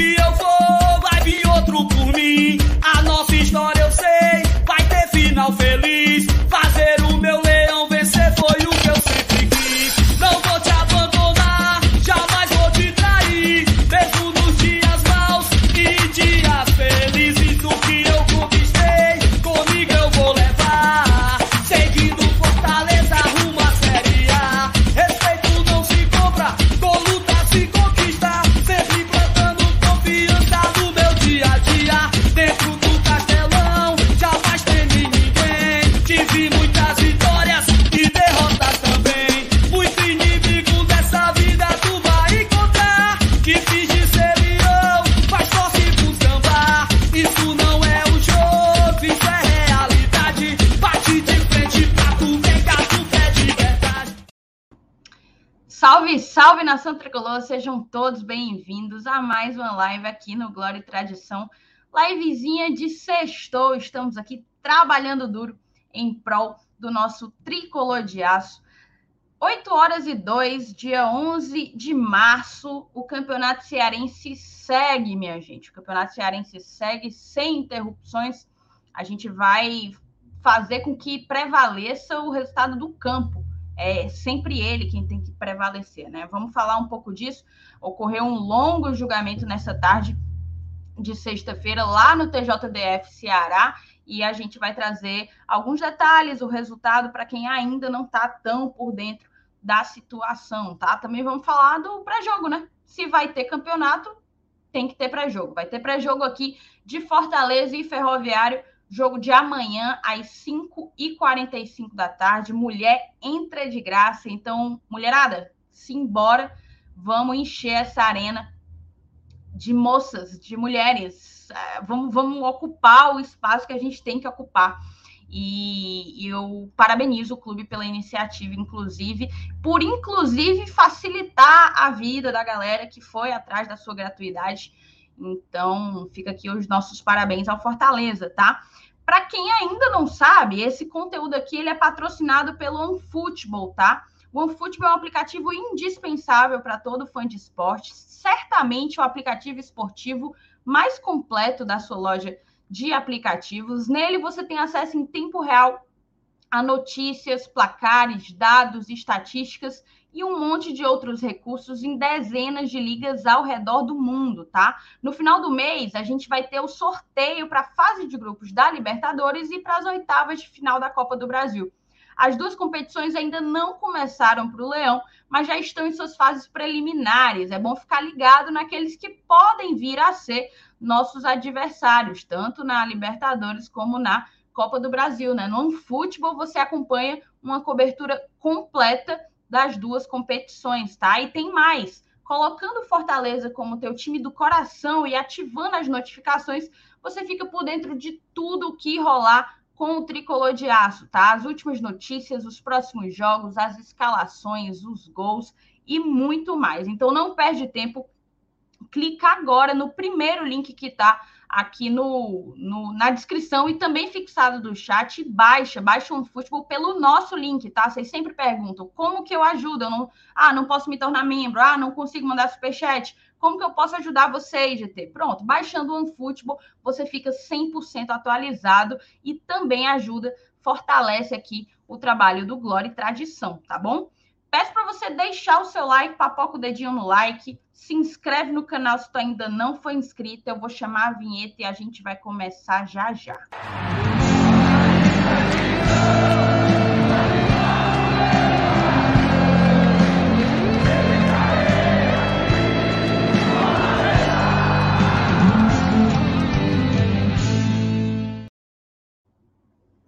que nação tricolor, sejam todos bem-vindos a mais uma live aqui no Glória e Tradição. Livezinha de sextou, estamos aqui trabalhando duro em prol do nosso tricolor de aço. 8 horas e 2, dia 11 de março, o Campeonato Cearense segue, minha gente. O Campeonato Cearense segue sem interrupções. A gente vai fazer com que prevaleça o resultado do campo é sempre ele quem tem que prevalecer, né? Vamos falar um pouco disso. Ocorreu um longo julgamento nessa tarde de sexta-feira lá no TJDF Ceará e a gente vai trazer alguns detalhes, o resultado para quem ainda não está tão por dentro da situação, tá? Também vamos falar do pré-jogo, né? Se vai ter campeonato, tem que ter pré-jogo. Vai ter pré-jogo aqui de Fortaleza e Ferroviário Jogo de amanhã, às 5h45 da tarde. Mulher entra de graça. Então, mulherada, simbora. Vamos encher essa arena de moças, de mulheres. Vamos, vamos ocupar o espaço que a gente tem que ocupar. E eu parabenizo o clube pela iniciativa, inclusive, por inclusive facilitar a vida da galera que foi atrás da sua gratuidade. Então, fica aqui os nossos parabéns ao Fortaleza, tá? Para quem ainda não sabe, esse conteúdo aqui ele é patrocinado pelo OneFootball, tá? O OneFootball é um aplicativo indispensável para todo fã de esporte, certamente o aplicativo esportivo mais completo da sua loja de aplicativos. Nele você tem acesso em tempo real a notícias, placares, dados, estatísticas e um monte de outros recursos em dezenas de ligas ao redor do mundo, tá? No final do mês, a gente vai ter o sorteio para a fase de grupos da Libertadores e para as oitavas de final da Copa do Brasil. As duas competições ainda não começaram para o Leão, mas já estão em suas fases preliminares. É bom ficar ligado naqueles que podem vir a ser nossos adversários, tanto na Libertadores como na Copa do Brasil, né? No futebol você acompanha uma cobertura completa das duas competições, tá? E tem mais. Colocando Fortaleza como teu time do coração e ativando as notificações, você fica por dentro de tudo o que rolar com o tricolor de aço, tá? As últimas notícias, os próximos jogos, as escalações, os gols e muito mais. Então não perde tempo, clica agora no primeiro link que tá aqui no, no, na descrição e também fixado do chat, baixa, baixa um futebol pelo nosso link, tá? Vocês sempre perguntam, como que eu ajudo? Eu não, ah, não posso me tornar membro, ah, não consigo mandar superchat. Como que eu posso ajudar vocês, GT? Pronto, baixando o OneFootball, você fica 100% atualizado e também ajuda, fortalece aqui o trabalho do Glória e Tradição, tá bom? Peço para você deixar o seu like, papoca o dedinho no like, se inscreve no canal se tu ainda não foi inscrito. Eu vou chamar a vinheta e a gente vai começar já já.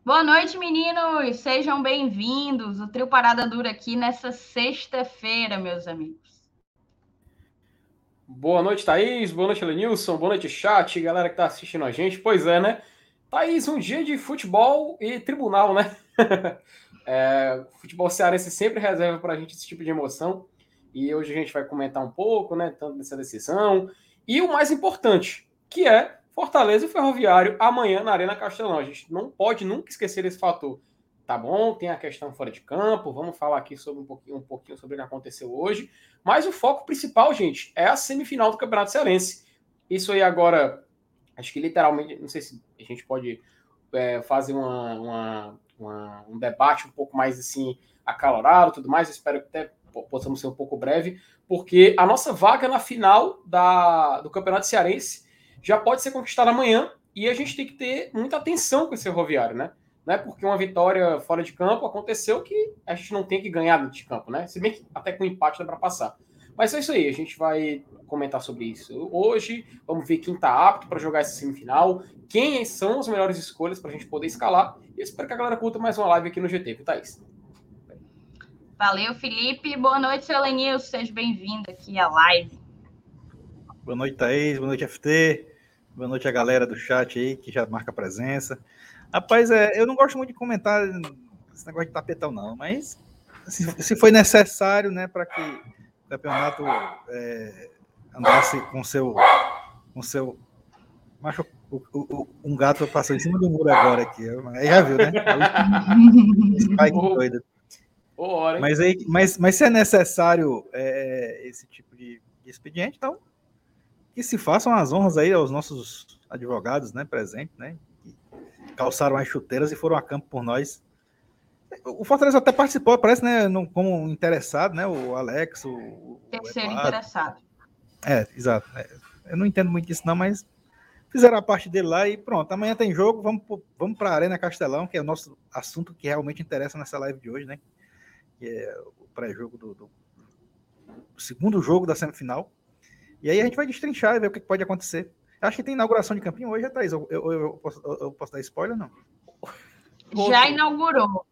Boa noite, meninos! Sejam bem-vindos. O Trio Parada Dura aqui nessa sexta-feira, meus amigos. Boa noite, Thaís. Boa noite, Lenilson. Boa noite, chat, galera que está assistindo a gente. Pois é, né? Thaís, um dia de futebol e tribunal, né? é, futebol cearense sempre reserva para a gente esse tipo de emoção. E hoje a gente vai comentar um pouco, né? Tanto dessa decisão. E o mais importante, que é Fortaleza e Ferroviário amanhã na Arena Castelão. A gente não pode nunca esquecer esse fator. Tá bom? Tem a questão fora de campo, vamos falar aqui sobre um pouquinho, um pouquinho sobre o que aconteceu hoje. Mas o foco principal, gente, é a semifinal do Campeonato Cearense. Isso aí agora, acho que literalmente, não sei se a gente pode é, fazer uma, uma, uma, um debate um pouco mais assim acalorado, tudo mais. espero que até possamos ser um pouco breve, porque a nossa vaga na final da, do Campeonato Cearense já pode ser conquistada amanhã e a gente tem que ter muita atenção com esse ferroviário, né? Não é porque uma vitória fora de campo aconteceu que a gente não tem que ganhar dentro de campo, né? Se bem que até com empate dá para passar. Mas é isso aí, a gente vai comentar sobre isso hoje. Vamos ver quem está apto para jogar essa semifinal, quem são as melhores escolhas para a gente poder escalar. E espero que a galera curta mais uma live aqui no GT, viu, Thaís? Valeu, Felipe. Boa noite, seu Lenil. Seja bem-vindo aqui à live. Boa noite, Thaís. Boa noite, FT. Boa noite a galera do chat aí que já marca presença. Rapaz, é, eu não gosto muito de comentar esse negócio de tapetão, não, mas se, se foi necessário, né, para que o campeonato é, andasse com seu. Com seu macho, o, o, um gato passou em cima do muro agora aqui. Aí já viu, né? Aí, doido. Mas, aí, mas, mas se é necessário é, esse tipo de, de expediente, então que se façam as honras aí aos nossos advogados, né, presentes, né, calçaram as chuteiras e foram a campo por nós. O Fortaleza até participou, parece, né, como interessado, né, o Alex, o... Terceiro o interessado. É, exato. É, eu não entendo muito disso não, mas fizeram a parte dele lá e pronto. Amanhã tem jogo, vamos, vamos para a Arena Castelão, que é o nosso assunto que realmente interessa nessa live de hoje, né, que é o pré-jogo do, do segundo jogo da semifinal. E aí a gente vai destrinchar e ver o que pode acontecer. Acho que tem inauguração de campinho hoje, Thaís. Eu, eu, eu, posso, eu posso dar spoiler não? Já inaugurou.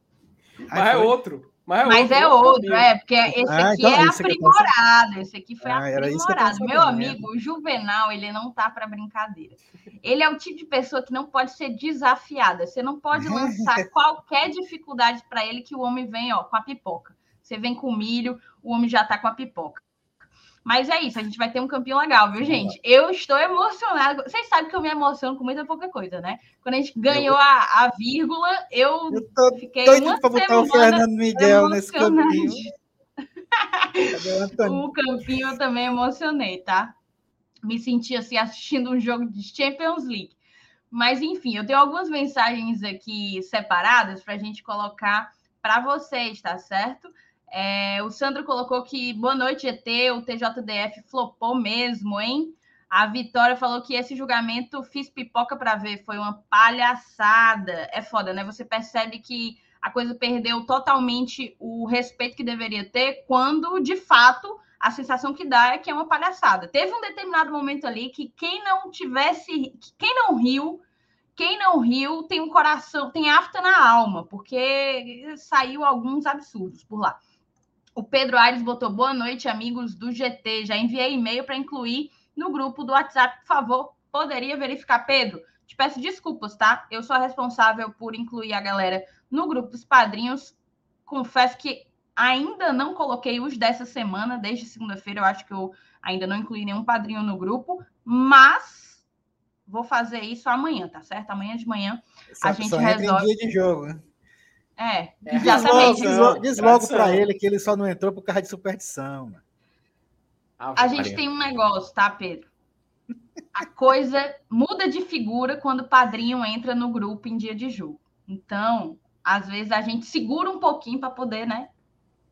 Mas é outro. Mas é Mas outro, é, outro, é, porque esse ah, aqui então, é aprimorado. Esse aqui foi ah, aprimorado. Meu amigo, o Juvenal, ele não tá para brincadeira. Ele é o tipo de pessoa que não pode ser desafiada. Você não pode lançar qualquer dificuldade para ele que o homem vem, ó, com a pipoca. Você vem com milho, o homem já tá com a pipoca. Mas é isso, a gente vai ter um campeão legal, viu, gente? Eu estou emocionado. Vocês sabem que eu me emociono com muita pouca coisa, né? Quando a gente ganhou a, a vírgula, eu, eu tô fiquei uma pra botar o Fernando Miguel nesse campinho. o campinho eu também emocionei, tá? Me senti assim assistindo um jogo de Champions League. Mas enfim, eu tenho algumas mensagens aqui separadas para a gente colocar para vocês, tá certo? É, o Sandro colocou que boa noite, ET, o TJDF flopou mesmo, hein? A Vitória falou que esse julgamento fiz pipoca para ver, foi uma palhaçada. É foda, né? Você percebe que a coisa perdeu totalmente o respeito que deveria ter, quando de fato a sensação que dá é que é uma palhaçada. Teve um determinado momento ali que quem não tivesse, quem não riu, quem não riu tem um coração, tem afta na alma, porque saiu alguns absurdos por lá. O Pedro Aires botou boa noite, amigos do GT. Já enviei e-mail para incluir no grupo do WhatsApp, por favor. Poderia verificar, Pedro? Te peço desculpas, tá? Eu sou a responsável por incluir a galera no grupo dos padrinhos. Confesso que ainda não coloquei os dessa semana, desde segunda-feira. Eu acho que eu ainda não incluí nenhum padrinho no grupo, mas vou fazer isso amanhã, tá certo? Amanhã de manhã a gente resolve. Dia de jogo, né? É, é exatamente. Diz logo, diz logo para ele que ele só não entrou por causa de superstição. a gente tem um negócio, tá, Pedro? A coisa muda de figura quando o padrinho entra no grupo em dia de jogo. Então, às vezes a gente segura um pouquinho para poder, né?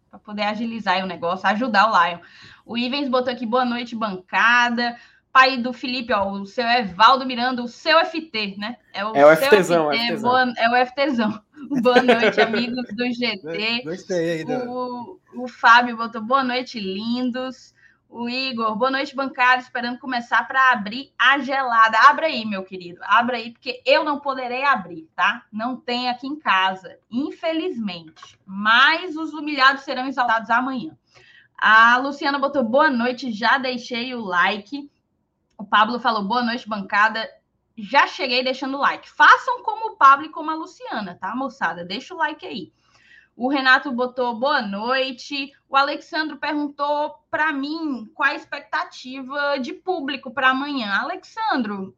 Para poder agilizar o negócio, ajudar o Lion. O Ivens botou aqui boa noite, bancada. Pai do Felipe, ó, o seu Evaldo Miranda, o seu FT, né? É o, é o FTzão, FT, FTzão. Boa, é o FTzão. Boa noite, amigos do GT. Gostei né? o, o Fábio botou boa noite, lindos. O Igor, boa noite, bancário, esperando começar para abrir a gelada. Abra aí, meu querido, abra aí, porque eu não poderei abrir, tá? Não tem aqui em casa, infelizmente. Mas os humilhados serão exaltados amanhã. A Luciana botou boa noite, já deixei o like. O Pablo falou boa noite, bancada já cheguei deixando o like. Façam como o Pablo e como a Luciana, tá, moçada? Deixa o like aí. O Renato botou boa noite. O Alexandro perguntou para mim qual a expectativa de público para amanhã. Alexandro,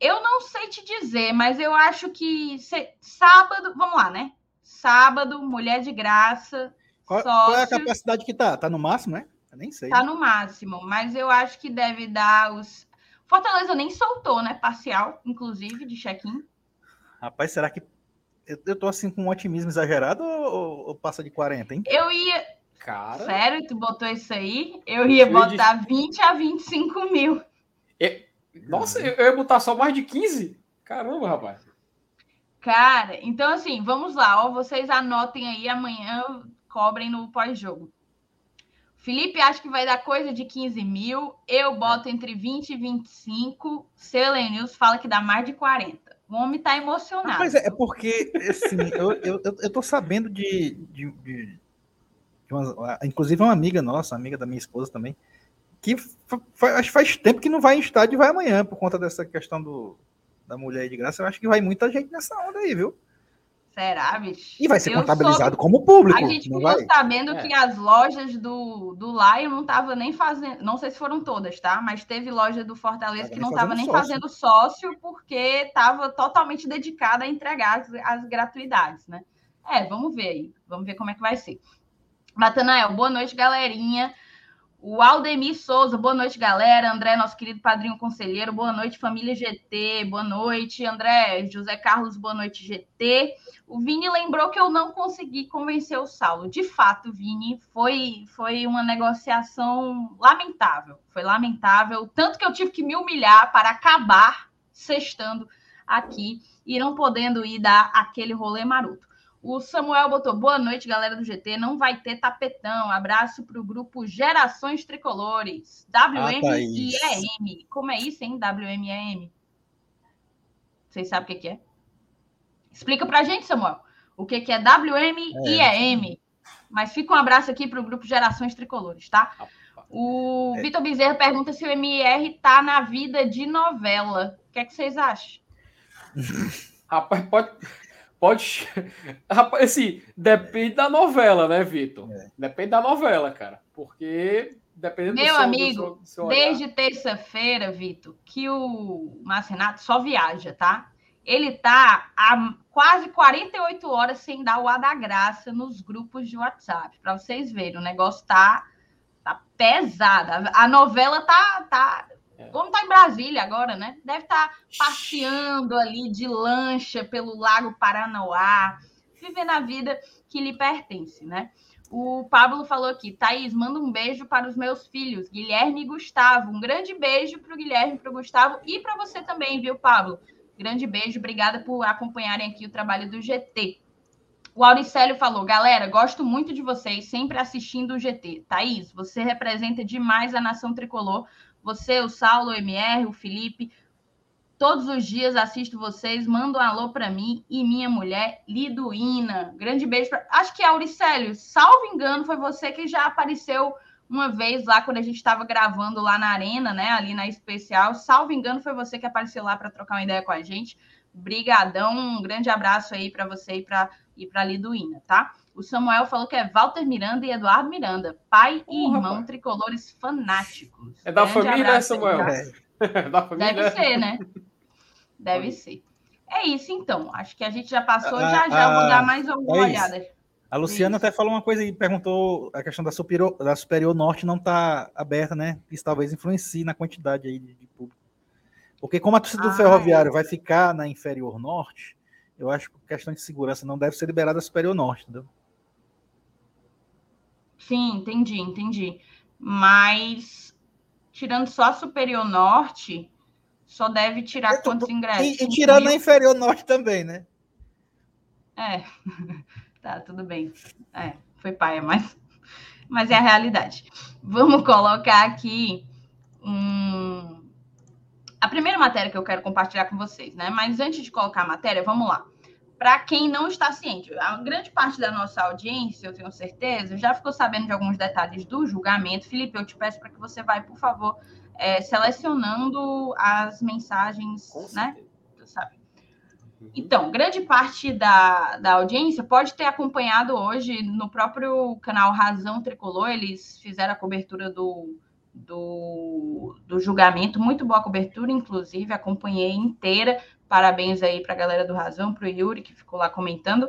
eu não sei te dizer, mas eu acho que sábado, vamos lá, né? Sábado, mulher de graça. Qual, qual, é a capacidade que tá? Tá no máximo, né? Eu nem sei. Tá no máximo, mas eu acho que deve dar os Fortaleza nem soltou, né? Parcial, inclusive, de check-in. Rapaz, será que eu, eu tô assim com um otimismo exagerado ou, ou passa de 40, hein? Eu ia. Cara. Sério, tu botou isso aí? Eu ia Eu botar 20 a 25 mil. Nossa, eu eu ia botar só mais de 15? Caramba, rapaz. Cara, então assim, vamos lá, ó, vocês anotem aí, amanhã cobrem no pós-jogo. Felipe acha que vai dar coisa de 15 mil, eu boto entre 20 e 25, Selen News fala que dá mais de 40. O homem tá emocionado. Mas é, é porque, assim, eu, eu, eu, tô sabendo de. de, de- de uma- inclusive, uma amiga nossa, amiga da minha esposa também, que fa- fa- acho que faz tempo que não vai em estádio e vai amanhã, por conta dessa questão do, da mulher de graça. Eu acho que vai muita gente nessa onda aí, viu? Será, bicho? E vai ser Eu contabilizado como público. A gente não ficou vai? sabendo É. que as lojas do, do Lion não estavam nem fazendo. Não sei se foram todas, tá? Mas teve loja do Fortaleza Tava que não estava nem sócio. fazendo sócio porque estava totalmente dedicada a entregar as, as gratuidades, né? É, vamos ver aí. Vamos ver como é que vai ser. Natanael, boa noite, galerinha. O Aldemir Souza, boa noite, galera. André, nosso querido padrinho conselheiro, boa noite, família GT, boa noite. André, José Carlos, boa noite, GT. O Vini lembrou que eu não consegui convencer o Saulo. De fato, Vini, foi, foi uma negociação lamentável. Foi lamentável. Tanto que eu tive que me humilhar para acabar sextando aqui e não podendo ir dar aquele rolê maroto. O Samuel botou boa noite, galera do GT. Não vai ter tapetão. Abraço para o grupo Gerações Tricolores. WM e EM. Como é isso, hein? WM e EM. Vocês sabem o que, que é? Explica pra gente, Samuel. O que, que é WM e EM. Mas fica um abraço aqui para o grupo Gerações Tricolores, tá? O É. Vitor Bezerra pergunta se o MR tá na vida de novela. O que, é que vocês acham? Rapaz, pode. Pode. Rapaz, assim, depende da novela, né, Vitor? É. Depende da novela, cara. Porque dependendo Meu do seu, amigo, do seu, do seu Desde terça-feira, Vitor, que o Márcio Renato só viaja, tá? Ele tá há quase 48 horas sem dar o ar da graça nos grupos de WhatsApp. Para vocês verem, o negócio tá, tá pesado. A a novela tá. tá... É. Vamos estar em Brasília agora, né? Deve estar passeando ali de lancha pelo Lago Paranoá, vivendo a vida que lhe pertence, né? O Pablo falou aqui, Thaís, manda um beijo para os meus filhos, Guilherme e Gustavo. Um grande beijo para o Guilherme para o Gustavo e para você também, viu, Pablo? Grande beijo, obrigada por acompanharem aqui o trabalho do GT. O Auricélio falou, galera, gosto muito de vocês, sempre assistindo o GT. Thaís, você representa demais a nação tricolor. Você, o Saulo, o MR, o Felipe, todos os dias assisto vocês, mando um alô para mim e minha mulher, Liduína. Grande beijo. Pra... Acho que, Auricélio, salvo engano, foi você que já apareceu uma vez lá quando a gente estava gravando lá na arena, né? Ali na especial. Salvo engano, foi você que apareceu lá para trocar uma ideia com a gente. Brigadão, um grande abraço aí para você e para e para Liduína, tá? O Samuel falou que é Walter Miranda e Eduardo Miranda, pai e irmão pai. tricolores fanáticos. É da Grande família, né, abraço Samuel? É, da família. Deve ser, né? Deve ser. É isso, então. Acho que a gente já passou. Ah, já já eu vou ah, dar mais uma é olhada. A Luciana Isso. até falou uma coisa e perguntou a questão da superior, da superior norte não tá aberta, né? Isso talvez influencie na quantidade aí de, de público. Porque como a torcida do Ah, ferroviário vai ficar na inferior norte, eu acho que questão de segurança não deve ser liberada a superior norte, entendeu? Sim, entendi, entendi. Mas, tirando só a Superior Norte, só deve tirar quantos ingressos? E, e tirando a inferior norte também, né? É, tá, tudo bem. É, foi paia, mas, mas é a realidade. Vamos colocar aqui um... a primeira matéria que eu quero compartilhar com vocês, né? Mas antes de colocar a matéria, vamos lá. Para quem não está ciente, a grande parte da nossa audiência, eu tenho certeza, já ficou sabendo de alguns detalhes do julgamento. Felipe, eu te peço para que você vai, por favor, é, selecionando as mensagens, Com né? sabe. Então, grande parte da, da audiência pode ter acompanhado hoje no próprio canal Razão Tricolor, eles fizeram a cobertura do, do, do julgamento, muito boa cobertura, inclusive, acompanhei inteira. Parabéns aí para a galera do Razão, para o Yuri, que ficou lá comentando.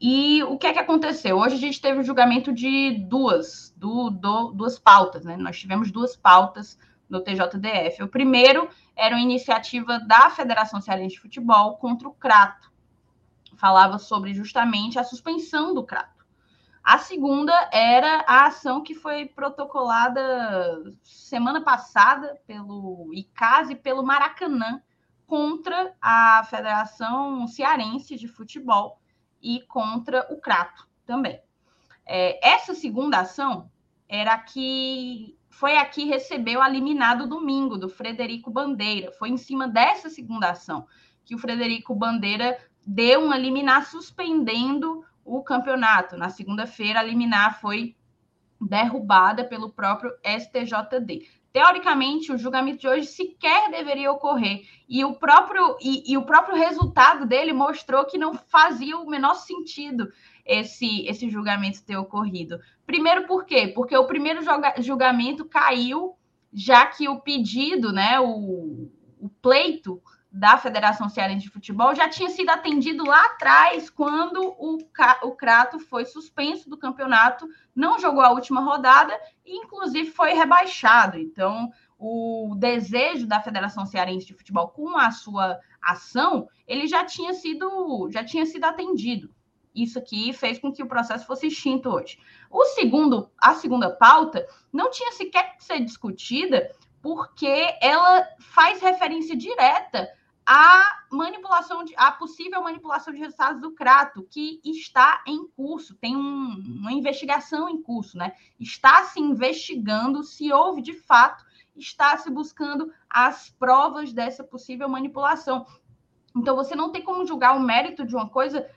E o que é que aconteceu? Hoje a gente teve o julgamento de duas, do, do- duas pautas, né? Nós tivemos duas pautas no TJDF. O primeiro era uma iniciativa da Federação Cearense de Futebol contra o Crato. Falava sobre justamente a suspensão do Crato. A segunda era a ação que foi protocolada semana passada pelo ICAS e pelo Maracanã contra a Federação Cearense de Futebol e contra o Crato também. É, essa segunda ação era que foi a que recebeu a eliminado domingo do Frederico Bandeira. Foi em cima dessa segunda ação que o Frederico Bandeira deu uma liminar suspendendo o campeonato. Na segunda-feira, a liminar foi derrubada pelo próprio STJD. Teoricamente, o julgamento de hoje sequer deveria ocorrer. E o próprio, e, e o próprio resultado dele mostrou que não fazia o menor sentido esse, esse julgamento ter ocorrido. Primeiro, por quê? Porque o primeiro julgamento caiu, já que o pedido, né, o, o pleito da Federação Cearense de Futebol já tinha sido atendido lá atrás, quando o, o Crato foi suspenso do campeonato, não jogou a última rodada e, inclusive, foi rebaixado. Então, o desejo da Federação Cearense de Futebol com a sua ação, ele já tinha sido, já tinha sido atendido. Isso aqui fez com que o processo fosse extinto hoje. O segundo, a segunda pauta não tinha sequer que ser discutida porque ela faz referência direta a manipulação de a possível manipulação de resultados do Crato, que está em curso, tem um, uma investigação em curso, né? Está se investigando se houve de fato, está se buscando as provas dessa possível manipulação. Então você não tem como julgar o mérito de uma coisa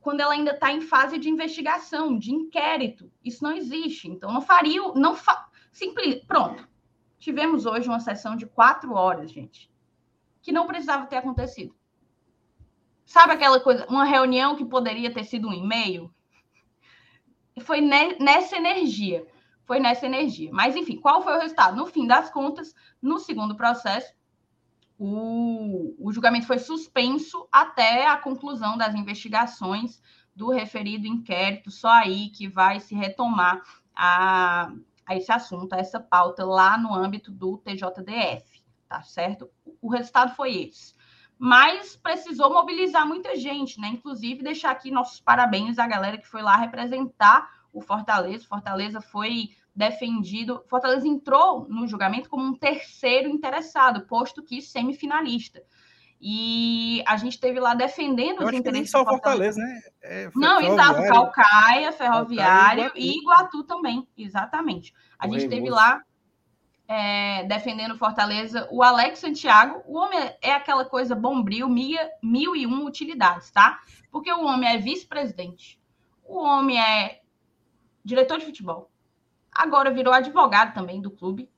quando ela ainda está em fase de investigação, de inquérito. Isso não existe. Então não faria, não fa... simples, pronto. Tivemos hoje uma sessão de quatro horas, gente que não precisava ter acontecido. Sabe aquela coisa, uma reunião que poderia ter sido um e-mail? Foi nessa energia. Foi nessa energia. Mas, enfim, qual foi o resultado? No fim das contas, no segundo processo, o, o julgamento foi suspenso até a conclusão das investigações do referido inquérito, só aí que vai se retomar a, a esse assunto, a essa pauta lá no âmbito do TJDF tá certo? O resultado foi esse. Mas precisou mobilizar muita gente, né? Inclusive, deixar aqui nossos parabéns à galera que foi lá representar o Fortaleza. Fortaleza foi defendido. Fortaleza entrou no julgamento como um terceiro interessado, posto que semifinalista. E a gente teve lá defendendo Eu os interesses. só Fortaleza, né? É, não, exato. Calcaia, Ferroviário Calcaia, e, Iguatu. e Iguatu também, exatamente. A gente teve lá é, defendendo Fortaleza, o Alex Santiago. O homem é aquela coisa bombril, mil e um utilidades, tá? Porque o homem é vice-presidente, o homem é diretor de futebol, agora virou advogado também do clube,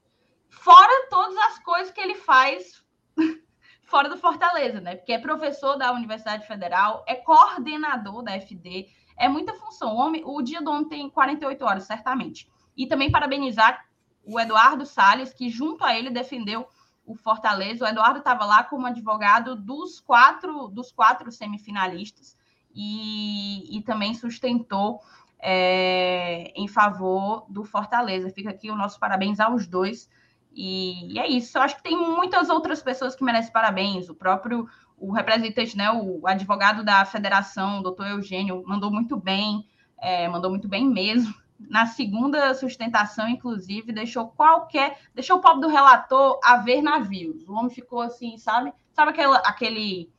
fora todas as coisas que ele faz fora do Fortaleza, né? Porque é professor da Universidade Federal, é coordenador da FD, é muita função. O, homem, o dia do homem tem 48 horas, certamente. E também parabenizar o Eduardo Salles, que junto a ele defendeu o Fortaleza. O Eduardo estava lá como advogado dos quatro, dos quatro semifinalistas e, e também sustentou é, em favor do Fortaleza. Fica aqui o nosso parabéns aos dois. E, e, é isso. Eu acho que tem muitas outras pessoas que merecem parabéns. O próprio o representante, né, o advogado da federação, o doutor Eugênio, mandou muito bem, é, mandou muito bem mesmo na segunda sustentação, inclusive, deixou qualquer. Deixou o pobre do relator a ver navios. O homem ficou assim, sabe? Sabe aquela, aquele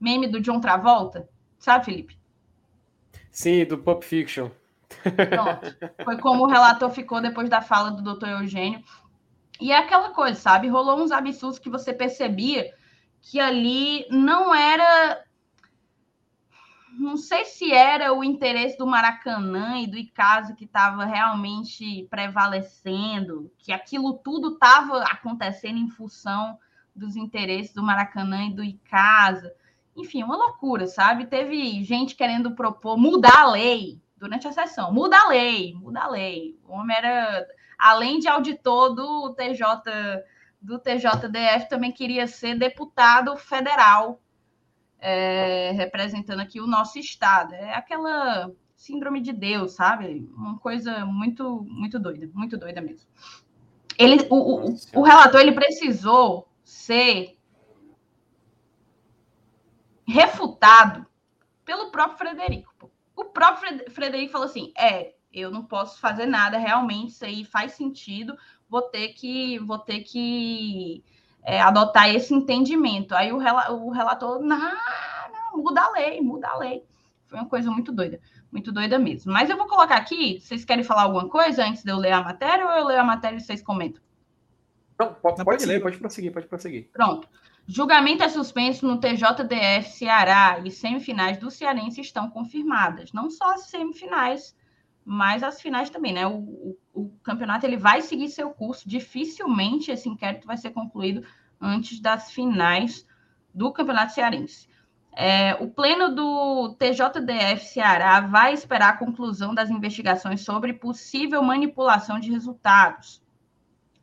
meme do John Travolta? Sabe, Felipe? Sim, do Pulp Fiction. Pronto. Foi como o relator ficou depois da fala do doutor Eugênio. E é aquela coisa, sabe? Rolou uns absurdos que você percebia que ali não era não sei se era o interesse do Maracanã e do Icasa que estava realmente prevalecendo, que aquilo tudo estava acontecendo em função dos interesses do Maracanã e do Icasa. Enfim, uma loucura, sabe? Teve gente querendo propor mudar a lei durante a sessão. Muda a lei, muda a lei. O homem era, além de auditor do TJ do TJDF, também queria ser deputado federal é, representando aqui o nosso estado. É aquela síndrome de Deus, sabe? Uma coisa muito, muito doida, muito doida mesmo. ele, o, o, o relator ele precisou ser refutado pelo próprio Frederico. O próprio Frederico falou assim: é, eu não posso fazer nada, realmente, isso aí faz sentido, vou ter que, vou ter que é, adotar esse entendimento. Aí o, o relator, não, não, muda a lei, muda a lei. Foi uma coisa muito doida, muito doida mesmo. Mas eu vou colocar aqui, vocês querem falar alguma coisa antes de eu ler a matéria ou eu leio a matéria e vocês comentam? Não, pode, não, pode, ler, pode prosseguir, pode prosseguir. Pronto. Julgamento é suspenso no TJDF Ceará e semifinais do Cearense estão confirmadas. Não só as semifinais, mas as finais também, né? O, o, o, campeonato ele vai seguir seu curso. Dificilmente esse inquérito vai ser concluído antes das finais do Campeonato Cearense. É, o pleno do TJDF Ceará vai esperar a conclusão das investigações sobre possível manipulação de resultados.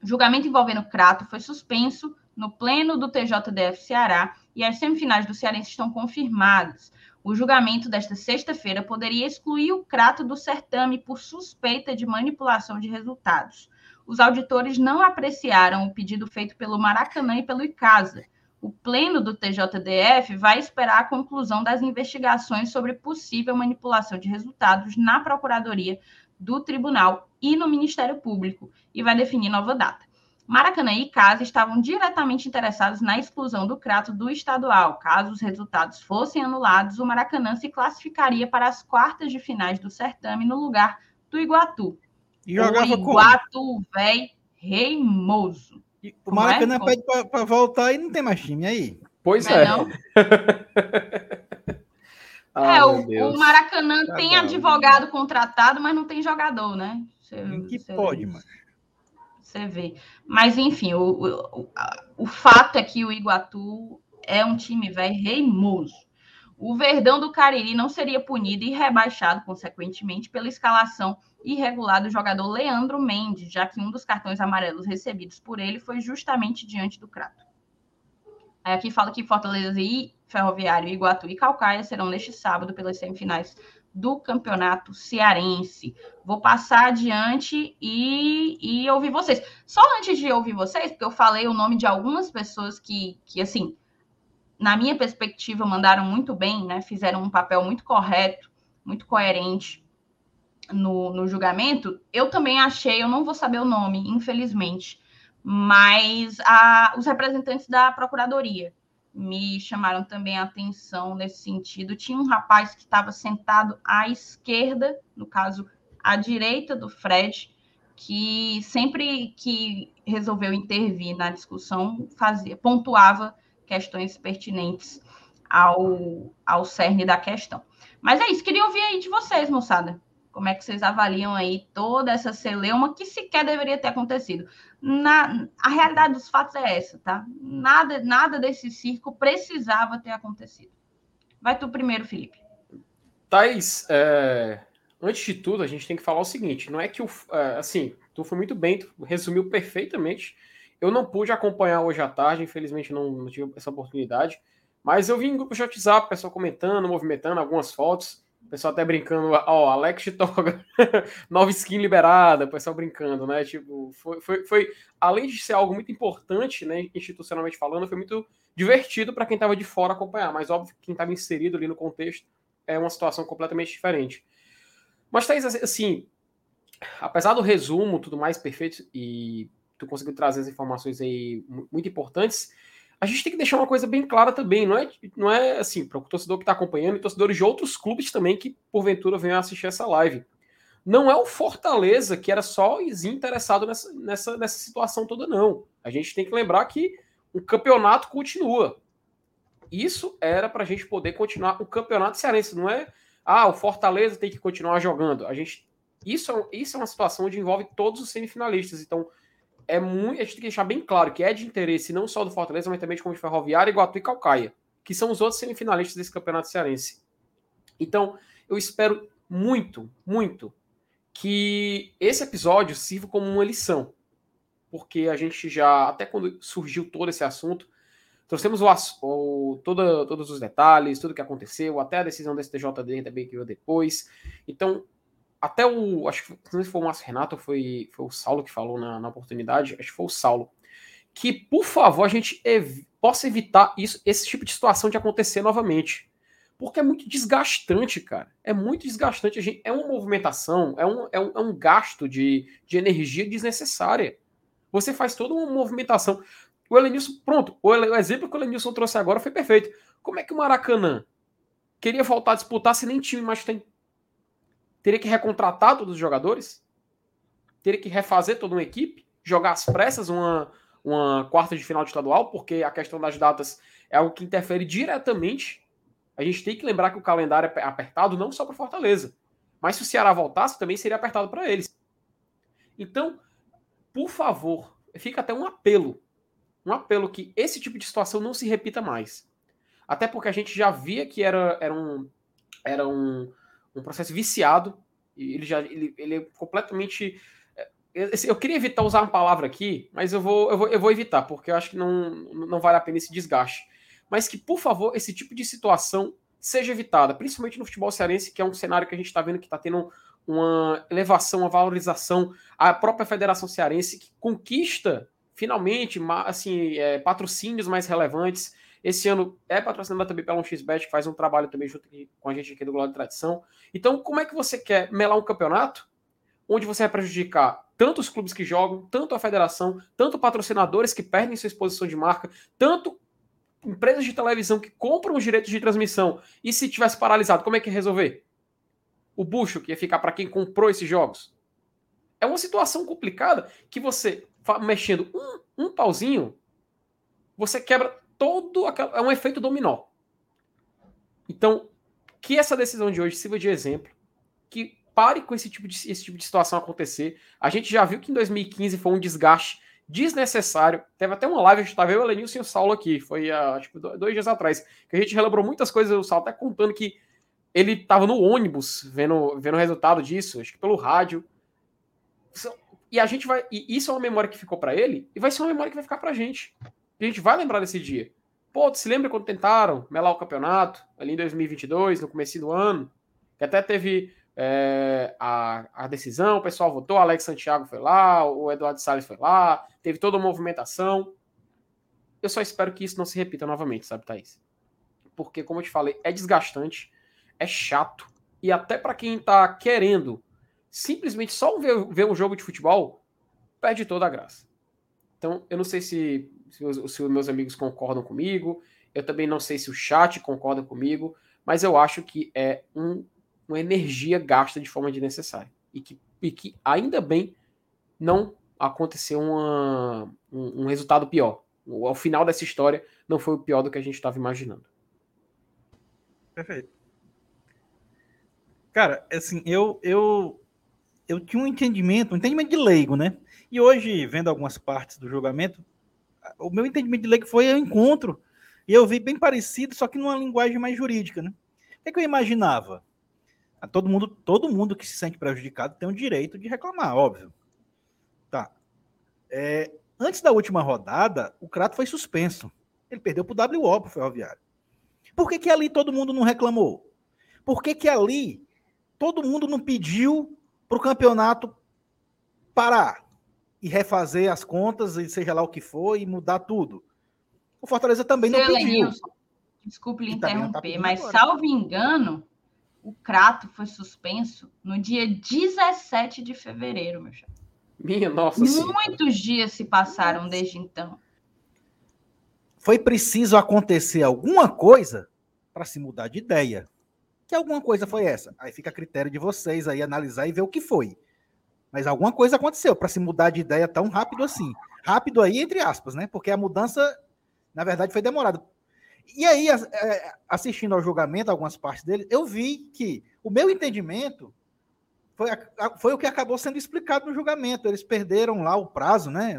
Julgamento envolvendo Crato foi suspenso no pleno do TJDF Ceará e as semifinais do Cearense estão confirmadas. O julgamento desta sexta-feira poderia excluir o Crato do certame por suspeita de manipulação de resultados. Os auditores não apreciaram o pedido feito pelo Maracanã e pelo Icasa. O pleno do TJDF vai esperar a conclusão das investigações sobre possível manipulação de resultados na Procuradoria do Tribunal e no Ministério Público e vai definir nova data. Maracanã e Casa estavam diretamente interessados na exclusão do Crato do estadual. Caso os resultados fossem anulados, o Maracanã se classificaria para as quartas de finais do certame no lugar do Iguatu. E o Iguatu, velho, reimoso. O Maracanã é? pede para voltar e não tem mais time aí. Pois é. é. ah, é, o, o, Maracanã tá tem bom. advogado contratado, mas não tem jogador, né? Que pode, mano. Você vê. Mas, enfim, o, o, o fato é que o Iguatu é um time velho reimoso. O Verdão do Cariri não seria punido e rebaixado, consequentemente, pela escalação irregular do jogador Leandro Mendes, já que um dos cartões amarelos recebidos por ele foi justamente diante do Crato. Aí aqui fala que Fortaleza e Ferroviário, Iguatu e Calcaia serão neste sábado pelas semifinais do campeonato cearense. Vou passar adiante e, e ouvir vocês. Só antes de ouvir vocês, porque eu falei o nome de algumas pessoas que, que assim, na minha perspectiva, mandaram muito bem, né? Fizeram um papel muito correto, muito coerente no, no julgamento. Eu também achei, eu não vou saber o nome, infelizmente, mas a, os representantes da Procuradoria me chamaram também a atenção nesse sentido. Tinha um rapaz que estava sentado à esquerda, no caso, à direita do Fred, que sempre que resolveu intervir na discussão, fazia, pontuava questões pertinentes ao, ao cerne da questão. Mas é isso, queria ouvir aí de vocês, moçada. Como é que vocês avaliam aí toda essa celeuma que sequer deveria ter acontecido? Na, a realidade dos fatos é essa, tá? Nada, nada desse circo precisava ter acontecido. Vai tu primeiro, Felipe. Thaís, é, antes de tudo, a gente tem que falar o seguinte: não é que o. É, assim, tu foi muito bem, tu resumiu perfeitamente. Eu não pude acompanhar hoje à tarde, infelizmente não, não tive essa oportunidade. Mas eu vi em grupo de WhatsApp, pessoal comentando, movimentando algumas fotos. O pessoal até brincando, ó, Alex Toga, nova skin liberada, o pessoal brincando, né? Tipo, foi, foi, foi, além de ser algo muito importante, né, institucionalmente falando, foi muito divertido para quem estava de fora acompanhar, mas óbvio que quem estava inserido ali no contexto é uma situação completamente diferente. Mas, Thaís, assim, apesar do resumo, tudo mais perfeito, e tu conseguiu trazer as informações aí muito importantes, a gente tem que deixar uma coisa bem clara também, não é, não é assim, para o torcedor que está acompanhando e torcedores de outros clubes também que porventura venham assistir essa live. Não é o Fortaleza que era só interessado nessa, nessa, nessa situação toda, não. A gente tem que lembrar que o campeonato continua. Isso era para a gente poder continuar o campeonato cearense, não é? Ah, o Fortaleza tem que continuar jogando. A gente, isso, é isso é uma situação onde envolve todos os semifinalistas. Então, é muito, a gente tem que deixar bem claro que é de interesse não só do Fortaleza, mas também de como de Ferroviária, Iguatu e Calcaia, que são os outros semifinalistas desse campeonato cearense. Então, eu espero muito, muito que esse episódio sirva como uma lição, porque a gente já, até quando surgiu todo esse assunto, trouxemos o, o, toda, todos os detalhes, tudo que aconteceu, até a decisão desse TJD também que veio depois. Então, até o. Acho que não sei se foi o Márcio Renato foi, foi o Saulo que falou na, na oportunidade, acho que foi o Saulo. Que, por favor, a gente ev possa evitar isso, esse tipo de situação de acontecer novamente. Porque é muito desgastante, cara. É muito desgastante. A gente, é uma movimentação, é um, é um, é um gasto de, de energia desnecessária. Você faz toda uma movimentação. O Elenilson, pronto, o, o exemplo que o Elenilson trouxe agora foi perfeito. Como é que o Maracanã queria voltar a disputar se nem time mais tem? Teria que recontratar todos os jogadores? Teria que refazer toda uma equipe? Jogar às pressas uma, uma quarta de final de estadual? Porque a questão das datas é algo que interfere diretamente. A gente tem que lembrar que o calendário é apertado não só para Fortaleza, mas se o Ceará voltasse, também seria apertado para eles. Então, por favor, fica até um apelo. Um apelo que esse tipo de situação não se repita mais. Até porque a gente já via que era, era, um, era um, um processo viciado. E ele já ele, ele é completamente. É, eu queria evitar usar uma palavra aqui, mas eu vou, eu vou, eu vou evitar, porque eu acho que não, não vale a pena esse desgaste. Mas que, por favor, esse tipo de situação seja evitada, principalmente no futebol cearense, que é um cenário que a gente está vendo que está tendo uma elevação, uma valorização. A própria Federação Cearense que conquista finalmente assim, é, patrocínios mais relevantes. Esse ano é patrocinada também pela 1xBet, que faz um trabalho também junto com a gente aqui do Glória de Tradição. Então, como é que você quer melar um campeonato onde você vai prejudicar tanto os clubes que jogam, tanto a federação, tanto patrocinadores que perdem sua exposição de marca, tanto empresas de televisão que compram os direitos de transmissão e se tivesse paralisado, como é que ia resolver? o bucho que ia ficar para quem comprou esses jogos. É uma situação complicada que você, mexendo um, um pauzinho, você quebra todo. É um efeito dominó. Então, que essa decisão de hoje sirva de exemplo, que pare com esse tipo de, esse tipo de situação acontecer. A gente já viu que em 2015 foi um desgaste desnecessário. Teve até uma live, a gente estava eu, o Elenilson e o Saulo aqui, foi uh, tipo, dois dias atrás, que a gente relembrou muitas coisas, o Saulo até contando que ele estava no ônibus vendo, vendo o resultado disso, acho que pelo rádio. E a gente vai. E isso é uma memória que ficou para ele, e vai ser uma memória que vai ficar pra gente. A gente vai lembrar desse dia. Pô, se lembra quando tentaram melar o campeonato, ali em 2022, no começo do ano, que até teve é, a, a decisão, o pessoal votou, Alex Santiago foi lá, o Eduardo Salles foi lá, teve toda uma movimentação. Eu só espero que isso não se repita novamente, sabe, Thaís? Porque, como eu te falei, é desgastante é chato. E até para quem tá querendo simplesmente só ver, ver um jogo de futebol, perde toda a graça. Então, eu não sei se, se, os, se meus amigos concordam comigo, eu também não sei se o chat concorda comigo, mas eu acho que é um, uma energia gasta de forma desnecessária. E que, e que ainda bem não aconteceu uma, um, um resultado pior. O, ao final dessa história não foi o pior do que a gente estava imaginando. Perfeito. Cara, assim, eu, eu, eu tinha um entendimento, um entendimento de leigo, né? E hoje, vendo algumas partes do julgamento, o meu entendimento de leigo foi eu encontro, e eu vi bem parecido, só que numa linguagem mais jurídica, né? O que, é que eu imaginava? Ah, todo mundo, todo mundo que se sente prejudicado tem o direito de reclamar, óbvio. Tá. É, antes da última rodada, o Crato foi suspenso. Ele perdeu para o WO, para o Ferroviário. Por que, que ali todo mundo não reclamou? Por que, que ali todo mundo não pediu para o campeonato parar e refazer as contas, e seja lá o que for, e mudar tudo. O Fortaleza também Seu não pediu. desculpe lhe tá interromper, tá mas agora. salvo engano, o Crato foi suspenso no dia 17 de fevereiro, meu chapa. Minha nossa Muitos dias se passaram nossa. desde então. Foi preciso acontecer alguma coisa para se mudar de ideia. Que alguma coisa foi essa? Aí fica a critério de vocês aí analisar e ver o que foi. Mas alguma coisa aconteceu para se mudar de ideia tão rápido assim. Rápido aí, entre aspas, né? Porque a mudança, na verdade, foi demorada. E aí, é, assistindo ao julgamento, algumas partes dele, eu vi que o meu entendimento foi, foi o que acabou sendo explicado no julgamento. Eles perderam lá o prazo, né?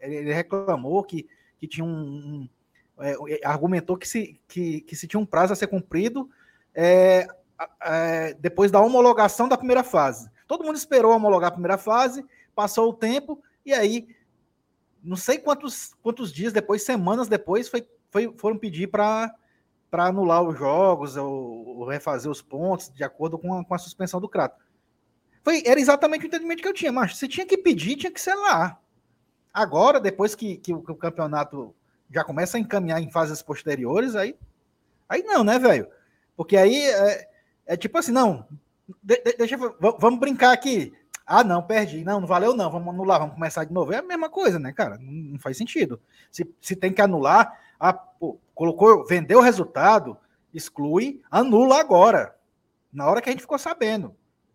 Ele reclamou que, que tinha um. um é, argumentou que se, que, que se tinha um prazo a ser cumprido é, é, depois da homologação da primeira fase. Todo mundo esperou homologar a primeira fase, passou o tempo, e aí, não sei quantos, quantos dias depois, semanas depois, foi, foi foram pedir para anular os jogos ou, ou, refazer os pontos de acordo com a, com a suspensão do Crato. Foi, era exatamente o entendimento que eu tinha, mas se tinha que pedir, tinha que ser lá. Agora, depois que, que, o, que o campeonato já começa a encaminhar em fases posteriores, aí, aí não, né, velho? Porque aí é, é, tipo assim, não, de, de, deixa, vamos brincar aqui. Ah, não, perdi. Não, não valeu, não. Vamos anular, vamos começar de novo. É a mesma coisa, né, cara? Não, não faz sentido. Se, se tem que anular, ah, pô, colocou, vendeu o resultado, exclui, anula agora. Na hora que a gente ficou sabendo.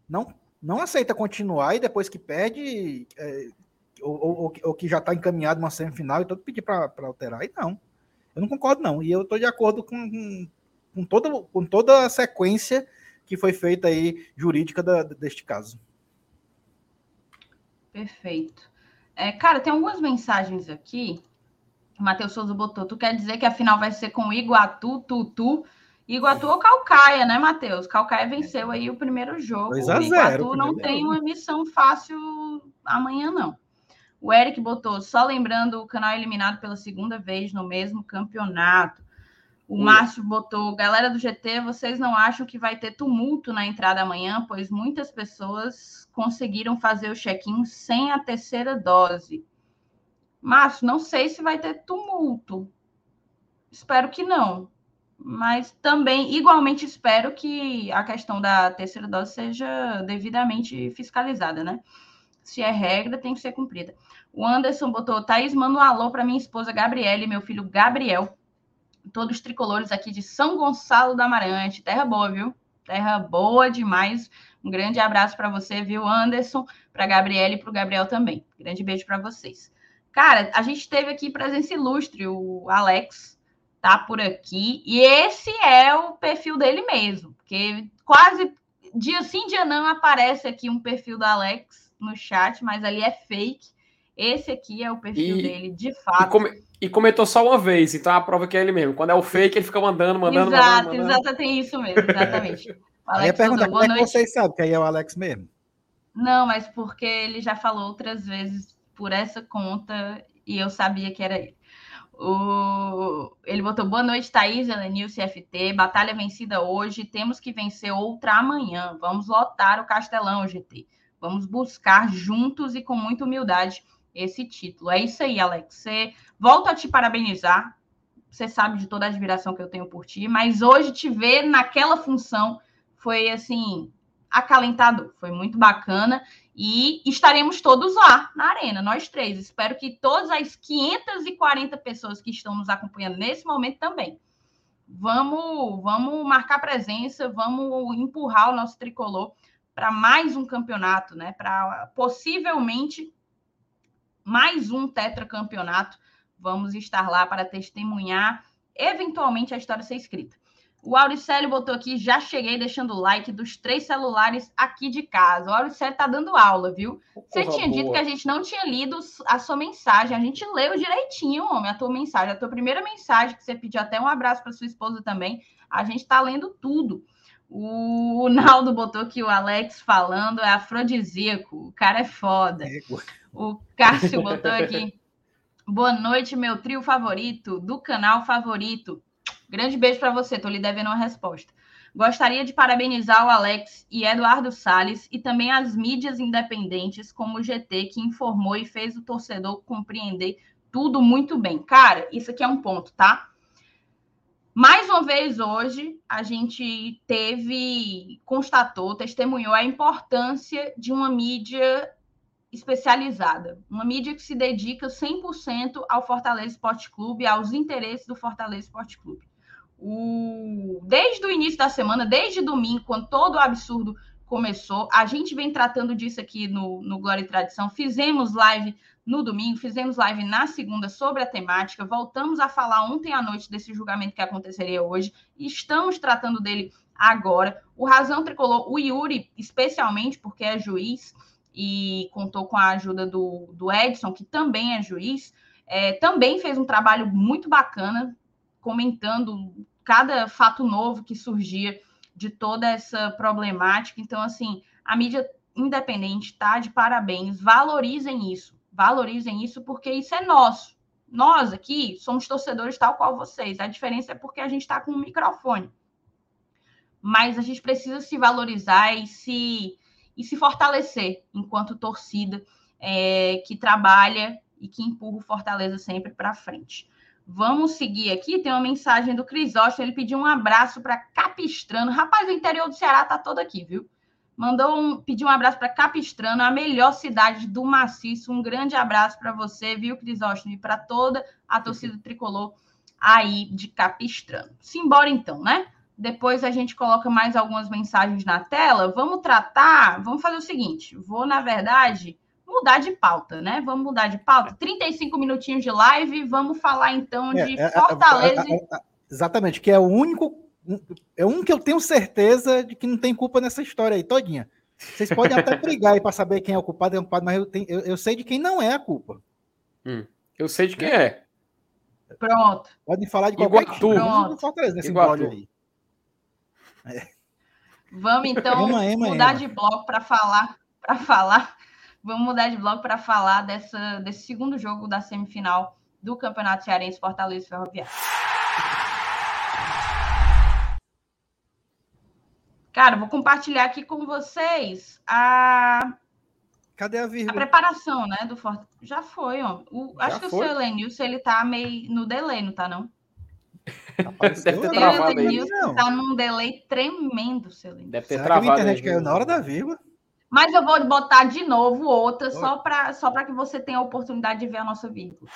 Não, não aceita continuar e depois que perde, é, ou, ou, ou, que já está encaminhado uma semifinal e todo pedir para alterar. E não. Eu não concordo, não. E eu estou de acordo com, com, toda, com toda a sequência que foi feita aí jurídica da, deste caso. Perfeito. É, cara, tem algumas mensagens aqui. O Matheus Souza botou. Tu quer dizer que a final vai ser com Iguatu, Tutu, Iguatu ou Calcaia, né, Matheus? Calcaia venceu aí o primeiro jogo. 2 a 0, Iguatu não tem uma missão fácil amanhã, não. O Eric botou, só lembrando, o canal eliminado pela segunda vez no mesmo campeonato. O Márcio botou, galera do GT, vocês não acham que vai ter tumulto na entrada amanhã, pois muitas pessoas conseguiram fazer o check-in sem a terceira dose. Márcio, não sei se vai ter tumulto. Espero que não. Mas também, igualmente, espero que a questão da terceira dose seja devidamente fiscalizada, né? Se é regra, tem que ser cumprida. O Anderson botou, Thaís, manda um alô para minha esposa Gabriele e meu filho Gabriel todos os tricolores aqui de São Gonçalo da Amarante. Terra boa, viu? Terra boa demais. Um grande abraço para você, viu, Anderson, para Gabriela e para o Gabriel também. Grande beijo para vocês. Cara, a gente teve aqui presença ilustre, o Alex tá por aqui, e esse é o perfil dele mesmo, porque quase dia sim, dia não aparece aqui um perfil do Alex no chat, mas ali é fake. Esse aqui é o perfil e, dele, de fato. E, come, e, comentou só uma vez, então a prova que é ele mesmo. Quando é o fake, ele fica mandando, mandando, Exato, mandando. Exato, exato, tem isso mesmo, exatamente. aí a pergunta, como é que vocês sabem que aí é o Alex mesmo? Não, mas porque ele já falou outras vezes por essa conta e eu sabia que era ele. O... Ele botou boa noite, Thaís, Elenil, CFT. Batalha vencida hoje. Temos que vencer outra amanhã. Vamos lotar o Castelão, GT. Vamos buscar juntos e com muita humildade esse título. É isso aí, Alex. Você volto a te parabenizar. Você sabe de toda a admiração que eu tenho por ti, mas hoje te ver naquela função foi assim acalentador, foi muito bacana e estaremos todos lá na arena, nós três. Espero que todas as 540 pessoas que estão nos acompanhando nesse momento também. Vamos, vamos marcar presença, vamos empurrar o nosso tricolor para mais um campeonato, né? Para possivelmente mais um tetracampeonato. Vamos estar lá para testemunhar, eventualmente, a história ser escrita. O Auricélio botou aqui, já cheguei deixando o like dos três celulares aqui de casa. O Auricélio tá dando aula, viu? Você tinha boa. dito que a gente não tinha lido a sua mensagem. A gente leu direitinho, homem, a tua mensagem. A tua primeira mensagem, que você pediu até um abraço para sua esposa também. A gente tá lendo tudo. O Naldo botou que o Alex falando é afrodisíaco. O cara é foda. O Cássio botou aqui. Boa noite, meu trio favorito, do canal favorito. Grande beijo para você, tô lhe devendo uma resposta. Gostaria de parabenizar o Alex e Eduardo Sales e também as mídias independentes, como o GT, que informou e fez o torcedor compreender tudo muito bem. Cara, isso aqui é um ponto, tá? Mais uma vez hoje, a gente teve, constatou, testemunhou a importância de uma mídia especializada, uma mídia que se dedica 100% ao Fortaleza Esporte Clube, aos interesses do Fortaleza Esporte Clube. O... Desde o início da semana, desde domingo, quando todo o absurdo começou, a gente vem tratando disso aqui no, no Glória e Tradição. Fizemos live no domingo, fizemos live na segunda sobre a temática, voltamos a falar ontem à noite desse julgamento que aconteceria hoje, estamos tratando dele agora. O Razão Tricolor, o Yuri, especialmente porque é juiz e contou com a ajuda do, do Edson, que também é juiz, é, também fez um trabalho muito bacana, comentando cada fato novo que surgia de toda essa problemática. Então, assim, a mídia independente está de parabéns, valorizem isso Valorizem isso, porque isso é nosso. Nós aqui somos torcedores tal qual vocês. A diferença é porque a gente está com um microfone. Mas a gente precisa se valorizar e se e se fortalecer enquanto torcida é, que trabalha e que empurra o Fortaleza sempre para frente. Vamos seguir aqui. Tem uma mensagem do Crisóstomo. Ele pediu um abraço para Capistrano. Rapaz, o interior do Ceará tá todo aqui, viu? Mandou um, pediu um abraço para Capistrano, a melhor cidade do maciço. Um grande abraço para você, viu, Crisóstomo, e para toda a torcida tricolor aí de Capistrano. Simbora então, né? Depois a gente coloca mais algumas mensagens na tela. Vamos tratar, vamos fazer o seguinte: vou, na verdade, mudar de pauta, né? Vamos mudar de pauta. 35 minutinhos de live, vamos falar então de é, é, é Fortaleza. É, é, exatamente, que é o único. É um que eu tenho certeza de que não tem culpa nessa história aí, todinha. Vocês podem até brigar aí para saber quem é o culpado, é o culpado, mas eu, tenho, eu, eu, sei de quem não é a culpa. Hum, eu sei de quem é. Pronto. Podem falar de qualquer Iguatu. Pronto. Fortaleza nesse Iguatu. aí. É. Vamos então ema, ema, mudar ema. de bloco para falar para falar Vamos mudar de bloco para falar dessa, desse segundo jogo da semifinal do Campeonato Cearense Fortaleza Ferroviário. Cara, vou compartilhar aqui com vocês a. Cadê a vírgula? A preparação, né? Do Fortaleza. Já foi, ó. O... Acho que foi? o seu Elenilson, ele tá meio no delay, não tá, não? Deve ter travado aí. Tá num delay tremendo, seu Elenilson. Deve ter Será travado. a internet caiu na hora da vírgula? Mas eu vou botar de novo outra, só para só que você tenha a oportunidade de ver a nossa vírgula.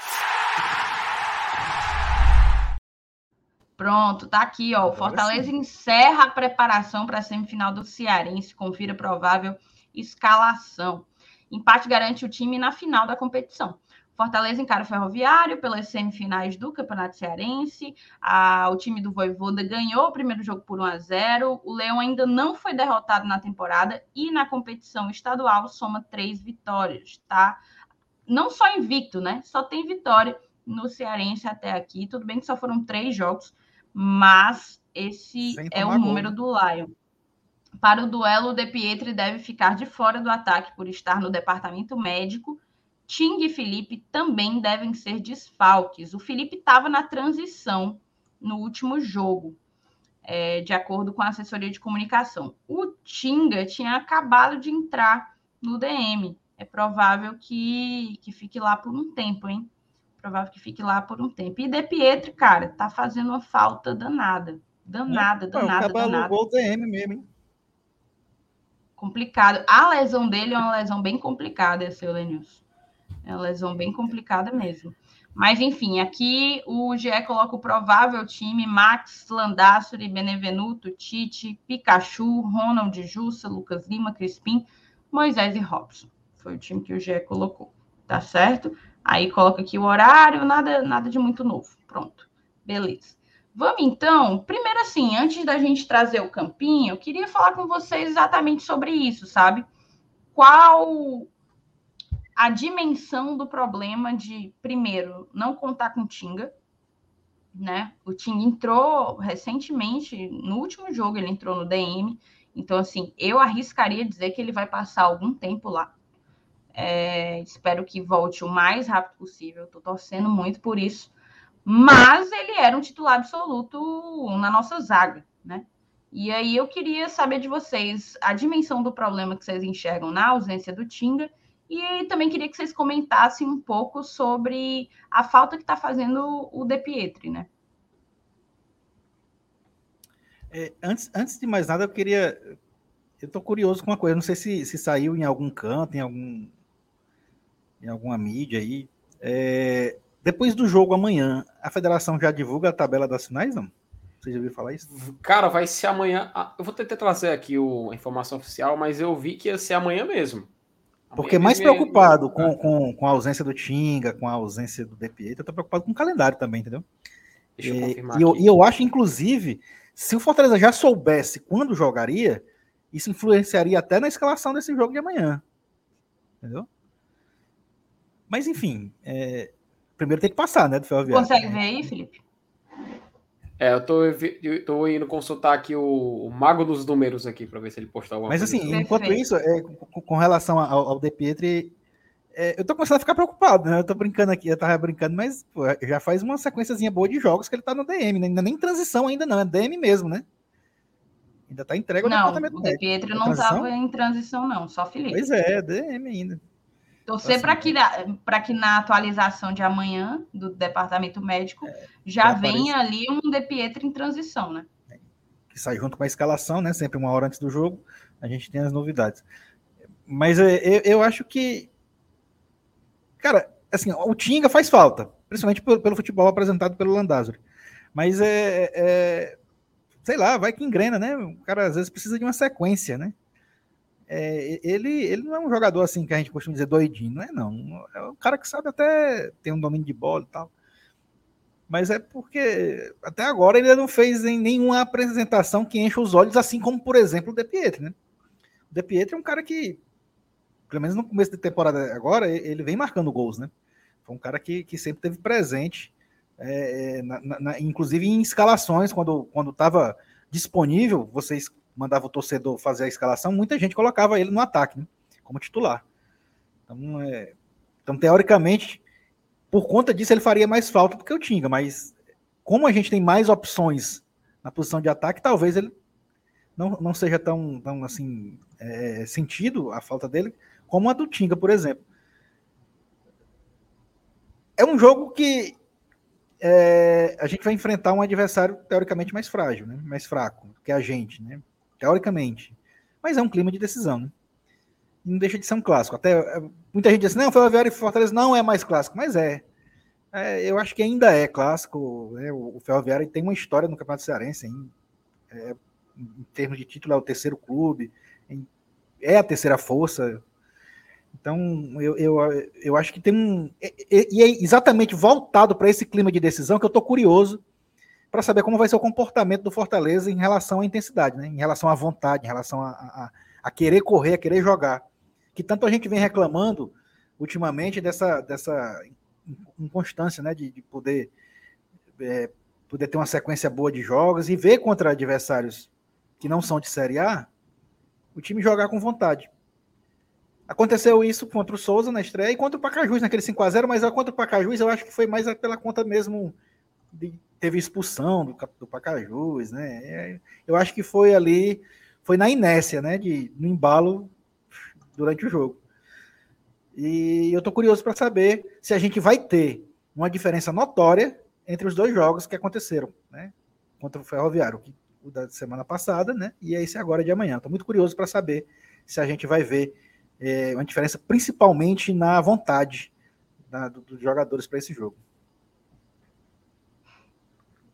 Pronto, tá aqui, ó. O Fortaleza encerra a preparação para a semifinal do Cearense. Confira provável escalação. Empate garante o time na final da competição. Fortaleza encara o Ferroviário pelas semifinais do Campeonato Cearense. A, o time do Voivoda ganhou o primeiro jogo por 1 a 0. O Leão ainda não foi derrotado na temporada e na competição estadual soma três vitórias, tá? Não só invicto, né? Só tem vitória no Cearense até aqui. Tudo bem que só foram três jogos, mas esse é o número do Lion. Para o duelo, o De Pietri deve ficar de fora do ataque por estar no departamento médico Ting e Felipe também devem ser desfalques. O Felipe estava na transição no último jogo, é, de acordo com a assessoria de comunicação. O Tinga tinha acabado de entrar no DM. É provável que, que fique lá por um tempo, hein? Provável que fique lá por um tempo. E De Pietri, cara, tá fazendo uma falta danada. Danada, danada, Não, danada. O DM mesmo, hein? Complicado. A lesão dele é uma lesão bem complicada, seu Lenilson. É uma lesão bem complicada mesmo. Mas, enfim, aqui o GE coloca o provável time: Max, Landassuri, Benevenuto, Tite, Pikachu, Ronald Jussa, Lucas Lima, Crispim, Moisés e Robson. Foi o time que o GE colocou. Tá certo? Aí coloca aqui o horário, nada, nada de muito novo. Pronto. Beleza. Vamos então, primeiro assim, antes da gente trazer o campinho, eu queria falar com vocês exatamente sobre isso, sabe? Qual a dimensão do problema de, primeiro, não contar com o Tinga, né? O Tinga entrou recentemente, no último jogo ele entrou no DM, então, assim, eu arriscaria dizer que ele vai passar algum tempo lá. É, espero que volte o mais rápido possível, estou torcendo muito por isso. Mas ele era um titular absoluto na nossa zaga, né? E aí eu queria saber de vocês a dimensão do problema que vocês enxergam na ausência do Tinga e também queria que vocês comentassem um pouco sobre a falta que está fazendo o De Pietri, né? É, antes, antes de mais nada, eu queria. Eu estou curioso com uma coisa, não sei se, se saiu em algum canto, em algum em alguma mídia aí. É, depois do jogo amanhã, a federação já divulga a tabela das finais, não? Você já ouviu falar isso? Cara, vai ser amanhã. Ah, eu vou tentar trazer aqui o, a informação oficial, mas eu vi que ia ser amanhã mesmo. Porque mais preocupado com, com, com a ausência do Tinga, com a ausência do DPA, eu tô preocupado com o calendário também, entendeu? Deixa eu confirmar. E, eu, e eu acho, inclusive, se o Fortaleza já soubesse quando jogaria, isso influenciaria até na escalação desse jogo de amanhã. Entendeu? Mas, enfim, é, primeiro tem que passar, né, do Ferroviário. Consegue ver aí, Felipe? É, eu tô, eu tô indo consultar aqui o, o, mago dos números aqui para ver se ele postou alguma Mas coisa. Mas assim, enquanto isso, é, com, com, relação ao, ao De Pietri, é, eu tô começando a ficar preocupado, né? Eu tô brincando aqui, eu tava brincando, mas pô, já faz uma sequenciazinha boa de jogos que ele tá no DM, né? Ainda nem transição ainda não, é DM mesmo, né? Ainda está entregue ao não, departamento o De Pietro não estava em transição, não, só Felipe. Pois é, DM ainda. Torcer para que, que na atualização de amanhã do departamento médico é, já venha ali um De Pietro em transição, né? Que sai junto com a escalação, né? Sempre uma hora antes do jogo, a gente tem as novidades. Mas é, eu, eu acho que. Cara, assim, o Tinga faz falta, principalmente pelo, pelo futebol apresentado pelo Landázuri. Mas é, é, Sei lá, vai que engrena, né? O cara às vezes precisa de uma sequência, né? É, ele, ele não é um jogador assim que a gente costuma dizer doidinho, não é não. É um cara que sabe até ter um domínio de bola e tal. Mas é porque até agora ele não fez nenhuma apresentação que encha os olhos, assim como, por exemplo, o De Pietro, né? O De Pietro é um cara que, pelo menos no começo da temporada agora, ele vem marcando gols, né? Foi um cara que, que sempre teve presente, é, na, na, inclusive em escalações, quando estava disponível, vocês mandava o torcedor fazer a escalação, muita gente colocava ele no ataque, né, como titular. Então, é, então, teoricamente, por conta disso, ele faria mais falta do que o Tinga, mas como a gente tem mais opções na posição de ataque, talvez ele não, não seja tão, tão assim é, sentido a falta dele como a do Tinga, por exemplo. É um jogo que é, a gente vai enfrentar um adversário teoricamente mais frágil, né? mais fraco que a gente, né? Teoricamente. Mas é um clima de decisão. Né? Não deixa de ser um clássico. Até é, muita gente diz assim, não, Ferroviário e Fortaleza não é mais clássico, mas é. é eu acho que ainda é clássico. Né? O, Ferroviário tem uma história no Campeonato Cearense. Em, é, em termos de título, é o terceiro clube, é a terceira força. Então, eu, eu, eu acho que tem um. E é exatamente voltado para esse clima de decisão que eu estou curioso para saber como vai ser o comportamento do Fortaleza em relação à intensidade, né? em relação à vontade, em relação a, a, a querer correr, a querer jogar. Que tanto a gente vem reclamando ultimamente dessa, dessa inconstância né? de, de poder, é, poder ter uma sequência boa de jogos e ver contra adversários que não são de Série A o time jogar com vontade. Aconteceu isso contra o Souza na estreia e contra o Pacajus naquele 5x0, mas contra o Pacajus eu acho que foi mais pela conta mesmo de teve expulsão do, do Pacajus, né? É, eu acho que foi ali, foi na inércia, né? De, no embalo durante o jogo. E eu tô curioso para saber se a gente vai ter uma diferença notória entre os dois jogos que aconteceram, né? Contra o Ferroviário, o da semana passada, né? E esse agora de amanhã. Tô muito curioso para saber se a gente vai ver é, uma diferença, principalmente na vontade dos jogadores para esse jogo.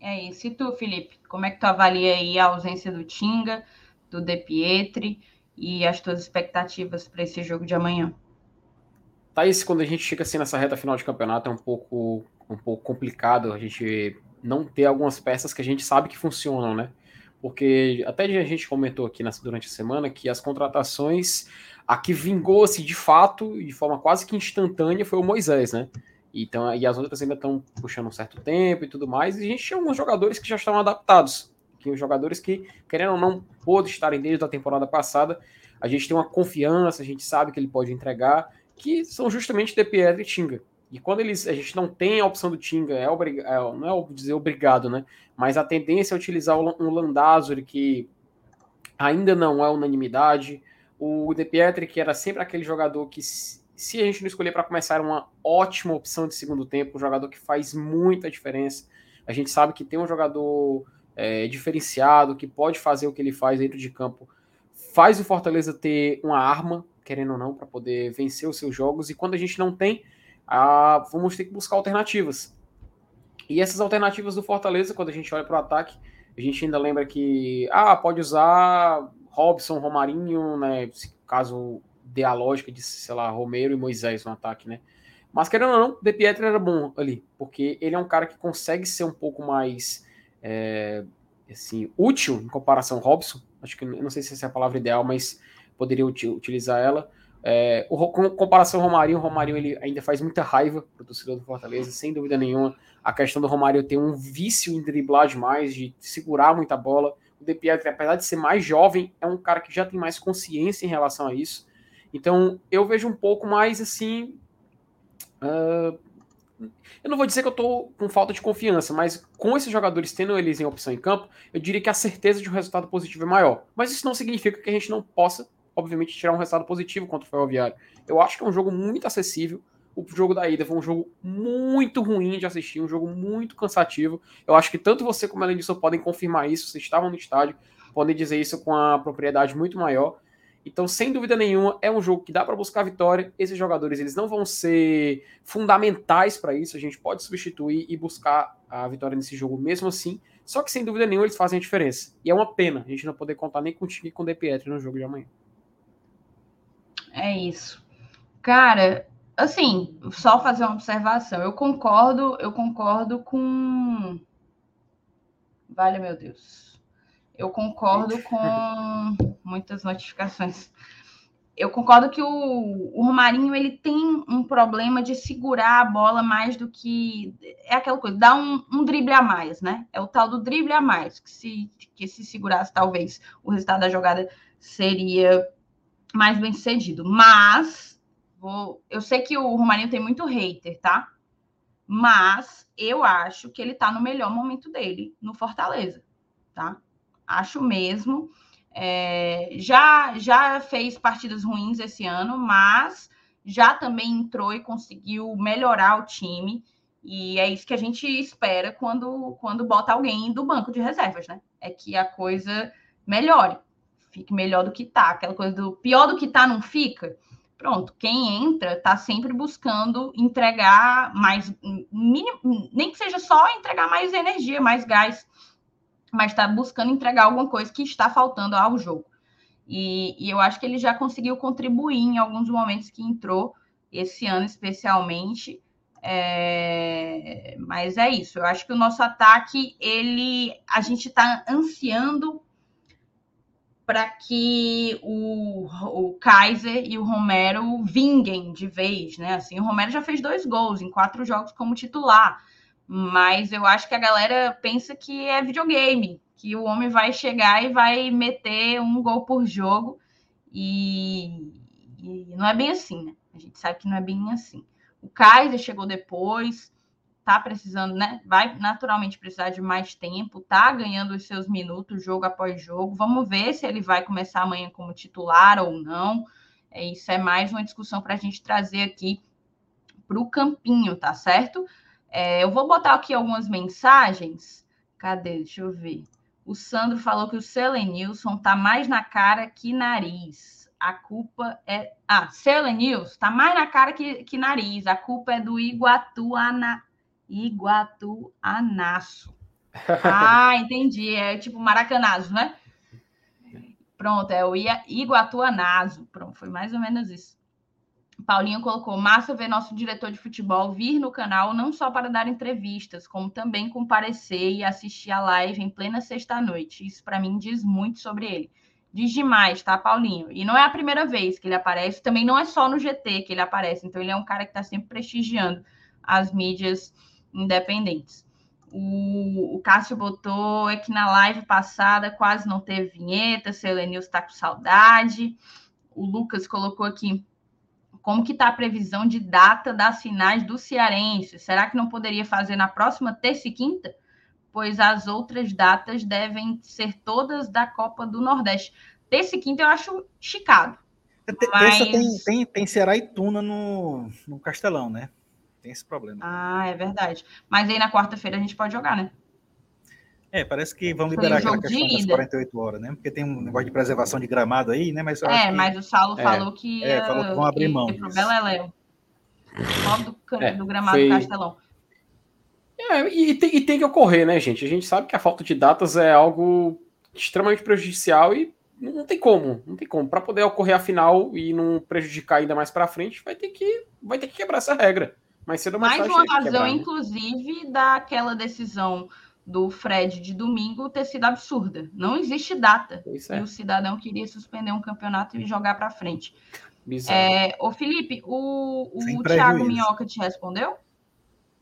É isso. E tu, Felipe, como é que tu avalia aí a ausência do Tinga, do De Pietri e as tuas expectativas para esse jogo de amanhã? Thaís, quando a gente chega assim nessa reta final de campeonato é um pouco, um pouco complicado a gente não ter algumas peças que a gente sabe que funcionam, né? Porque até a gente comentou aqui nessa, durante a semana que as contratações, a que vingou-se de fato, de forma quase que instantânea, foi o Moisés, né? Então, e as outras ainda estão puxando um certo tempo e tudo mais. E a gente tinha alguns jogadores que já estão adaptados. Que os jogadores que, querendo ou não, pôde estarem desde a temporada passada. A gente tem uma confiança, a gente sabe que ele pode entregar, que são justamente De Pietro e Tinga. E quando eles, a gente não tem a opção do Tinga, é, obrig, é não é dizer obrigado, né? Mas a tendência é utilizar um Landázuri que ainda não é unanimidade. O De Pietri, que era sempre aquele jogador que se a gente não escolher para começar, uma ótima opção de segundo tempo, um jogador que faz muita diferença. A gente sabe que tem um jogador é, diferenciado, que pode fazer o que ele faz dentro de campo, faz o Fortaleza ter uma arma, querendo ou não, para poder vencer os seus jogos. E quando a gente não tem, a, vamos ter que buscar alternativas. E essas alternativas do Fortaleza, quando a gente olha para o ataque, a gente ainda lembra que ah, pode usar Robson, Romarinho, né? Caso dê lógica de, sei lá, Romero e Moisés no ataque, né? Mas querendo ou não, De Pietro era bom ali, porque ele é um cara que consegue ser um pouco mais é, assim, útil em comparação ao Robson. Acho que não sei se essa é a palavra ideal, mas poderia utilizar ela. É, o, com comparação ao Romarinho, o Romarinho ele ainda faz muita raiva para o torcedor do Fortaleza, sem dúvida nenhuma. A questão do Romarinho ter um vício em driblar demais, de segurar muita bola. O De Pietro, apesar de ser mais jovem, é um cara que já tem mais consciência em relação a isso. Então eu vejo um pouco mais assim. Uh, Eu não vou dizer que eu tô com falta de confiança, mas com esses jogadores tendo eles em opção em campo, eu diria que a certeza de um resultado positivo é maior. Mas isso não significa que a gente não possa, obviamente, tirar um resultado positivo contra o Ferroviário. Eu acho que é um jogo muito acessível. O jogo da ida foi um jogo muito ruim de assistir, um jogo muito cansativo. Eu acho que tanto você como a Lenilson podem confirmar isso, vocês estavam no estádio, podem dizer isso com a propriedade muito maior. Então, sem dúvida nenhuma, é um jogo que dá para buscar vitória. Esses jogadores eles não vão ser fundamentais para isso. A gente pode substituir e buscar a vitória nesse jogo mesmo assim. Só que, sem dúvida nenhuma, eles fazem a diferença. E é uma pena a gente não poder contar nem com o time e com o De Pietri no jogo de amanhã. É isso. Cara, assim, só fazer uma observação. Eu concordo, eu concordo com. Vale, meu Deus. Eu concordo com muitas notificações. Eu concordo que o, o Romarinho ele tem um problema de segurar a bola mais do que é aquela coisa, dá um, um drible a mais, né? É o tal do drible a mais que se que se segurasse talvez o resultado da jogada seria mais bem sucedido. Mas vou, eu sei que o Romarinho tem muito hater, tá? Mas eu acho que ele tá no melhor momento dele no Fortaleza, tá? acho mesmo. É, já, já fez partidas ruins esse ano, mas já também entrou e conseguiu melhorar o time. E é isso que a gente espera quando, quando bota alguém do banco de reservas, né? É que a coisa melhore, fique melhor do que tá. Aquela coisa do pior do que tá não fica. Pronto, quem entra tá sempre buscando entregar mais, mínimo, nem que seja só entregar mais energia, mais gás mas está buscando entregar alguma coisa que está faltando ao jogo. E, e, eu acho que ele já conseguiu contribuir em alguns momentos que entrou, esse ano especialmente. É... Mas é isso. Eu acho que o nosso ataque, ele, a gente está ansiando para que o, o Kaiser e o Romero vinguem de vez, né? Assim, o Romero já fez dois gols em quatro jogos como titular. Mas eu acho que a galera pensa que é videogame, que o homem vai chegar e vai meter um gol por jogo. E, e não é bem assim, né? A gente sabe que não é bem assim. O Kaiser chegou depois, tá precisando, né? Vai naturalmente precisar de mais tempo, tá ganhando os seus minutos jogo após jogo. Vamos ver se ele vai começar amanhã como titular ou não. É, isso é mais uma discussão para a gente trazer aqui para o campinho, tá certo? É, eu vou botar aqui algumas mensagens. Cadê? Deixa eu ver. O Sandro falou que o Selenilson tá mais na cara que nariz. A culpa é. Ah, Selenilson tá mais na cara que, que nariz. A culpa é do Iguatuana... Iguatuanaço. Ah, entendi. É tipo Maracanazo, né? Pronto, é o Iguatuanazo. Pronto, foi mais ou menos isso. Paulinho colocou: massa ver nosso diretor de futebol vir no canal não só para dar entrevistas, como também comparecer e assistir a live em plena sexta-noite. Isso para mim diz muito sobre ele. Diz demais, tá, Paulinho? E não é a primeira vez que ele aparece, também não é só no GT que ele aparece, então ele é um cara que está sempre prestigiando as mídias independentes. O, o Cássio botou é que na live passada quase não teve vinheta, seu Lenilson está com saudade. O Lucas colocou aqui como que está a previsão de data das finais do Cearense? Será que não poderia fazer na próxima terça e quinta? Pois as outras datas devem ser todas da Copa do Nordeste. Terça e quinta eu acho chicado. É, mas... tem, tem, tem Ceará e Tuna no, no Castelão, né? Tem esse problema. Ah, é verdade. Mas aí na quarta-feira a gente pode jogar, né? É, parece que vão liberar aquela questão das 48 horas, né? Porque tem um negócio de preservação de gramado aí, né? Mas é, que... mas o Saulo é, falou que. É, falou que vão abrir mão. Pro Beleléu. Do, é, do gramado foi... do Castelão. É, e tem, e tem que ocorrer, né, gente? A gente sabe que a falta de datas é algo extremamente prejudicial e não tem como, não tem como. Para poder ocorrer a final e não prejudicar ainda mais para frente, vai ter que vai ter que quebrar essa regra. Mas cedo mais Mais uma razão, quebrar, né? inclusive, daquela decisão do Fred de domingo ter sido absurda. Não existe data. É. E o cidadão queria suspender um campeonato e jogar para frente. É, ô Felipe, o, o Thiago Minhoca te respondeu?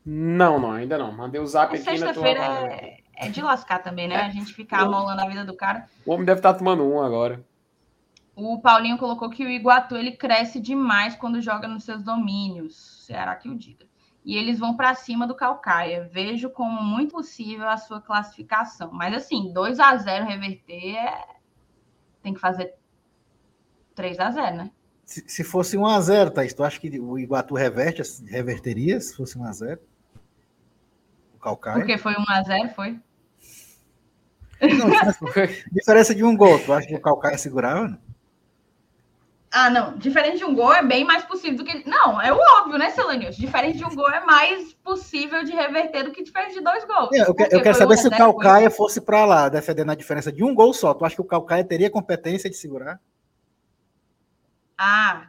Não, não, ainda não. Mandei o zap aqui Sexta-feira é, é, de lascar também, né? É. A gente ficar amolando a vida do cara. O homem deve estar tá tomando um agora. O Paulinho colocou que o Iguatu ele cresce demais quando joga nos seus domínios. Será que o diga? E eles vão para cima do Calcaia. Vejo como muito possível a sua classificação. Mas assim, 2 a 0 reverter é... tem que fazer 3 a 0 né? Se, se fosse 1 a 0 Thaís, tu acha que o Iguatu reverte, reverteria se fosse 1 a 0 O Calcaia? Porque foi 1 a 0 foi? Não, diferença de um gol. Tu acha que o Calcaia segurava? Não? Ah, não. Diferente de um gol é bem mais possível do que. Não, é o óbvio, né, Celanius? Diferente de um gol é mais possível de reverter do que diferente de dois gols. É, eu, que, eu quero saber se o Calcaia fosse para lá, defendendo a diferença de um gol só. Tu acha que o Calcaia teria competência de segurar? Ah,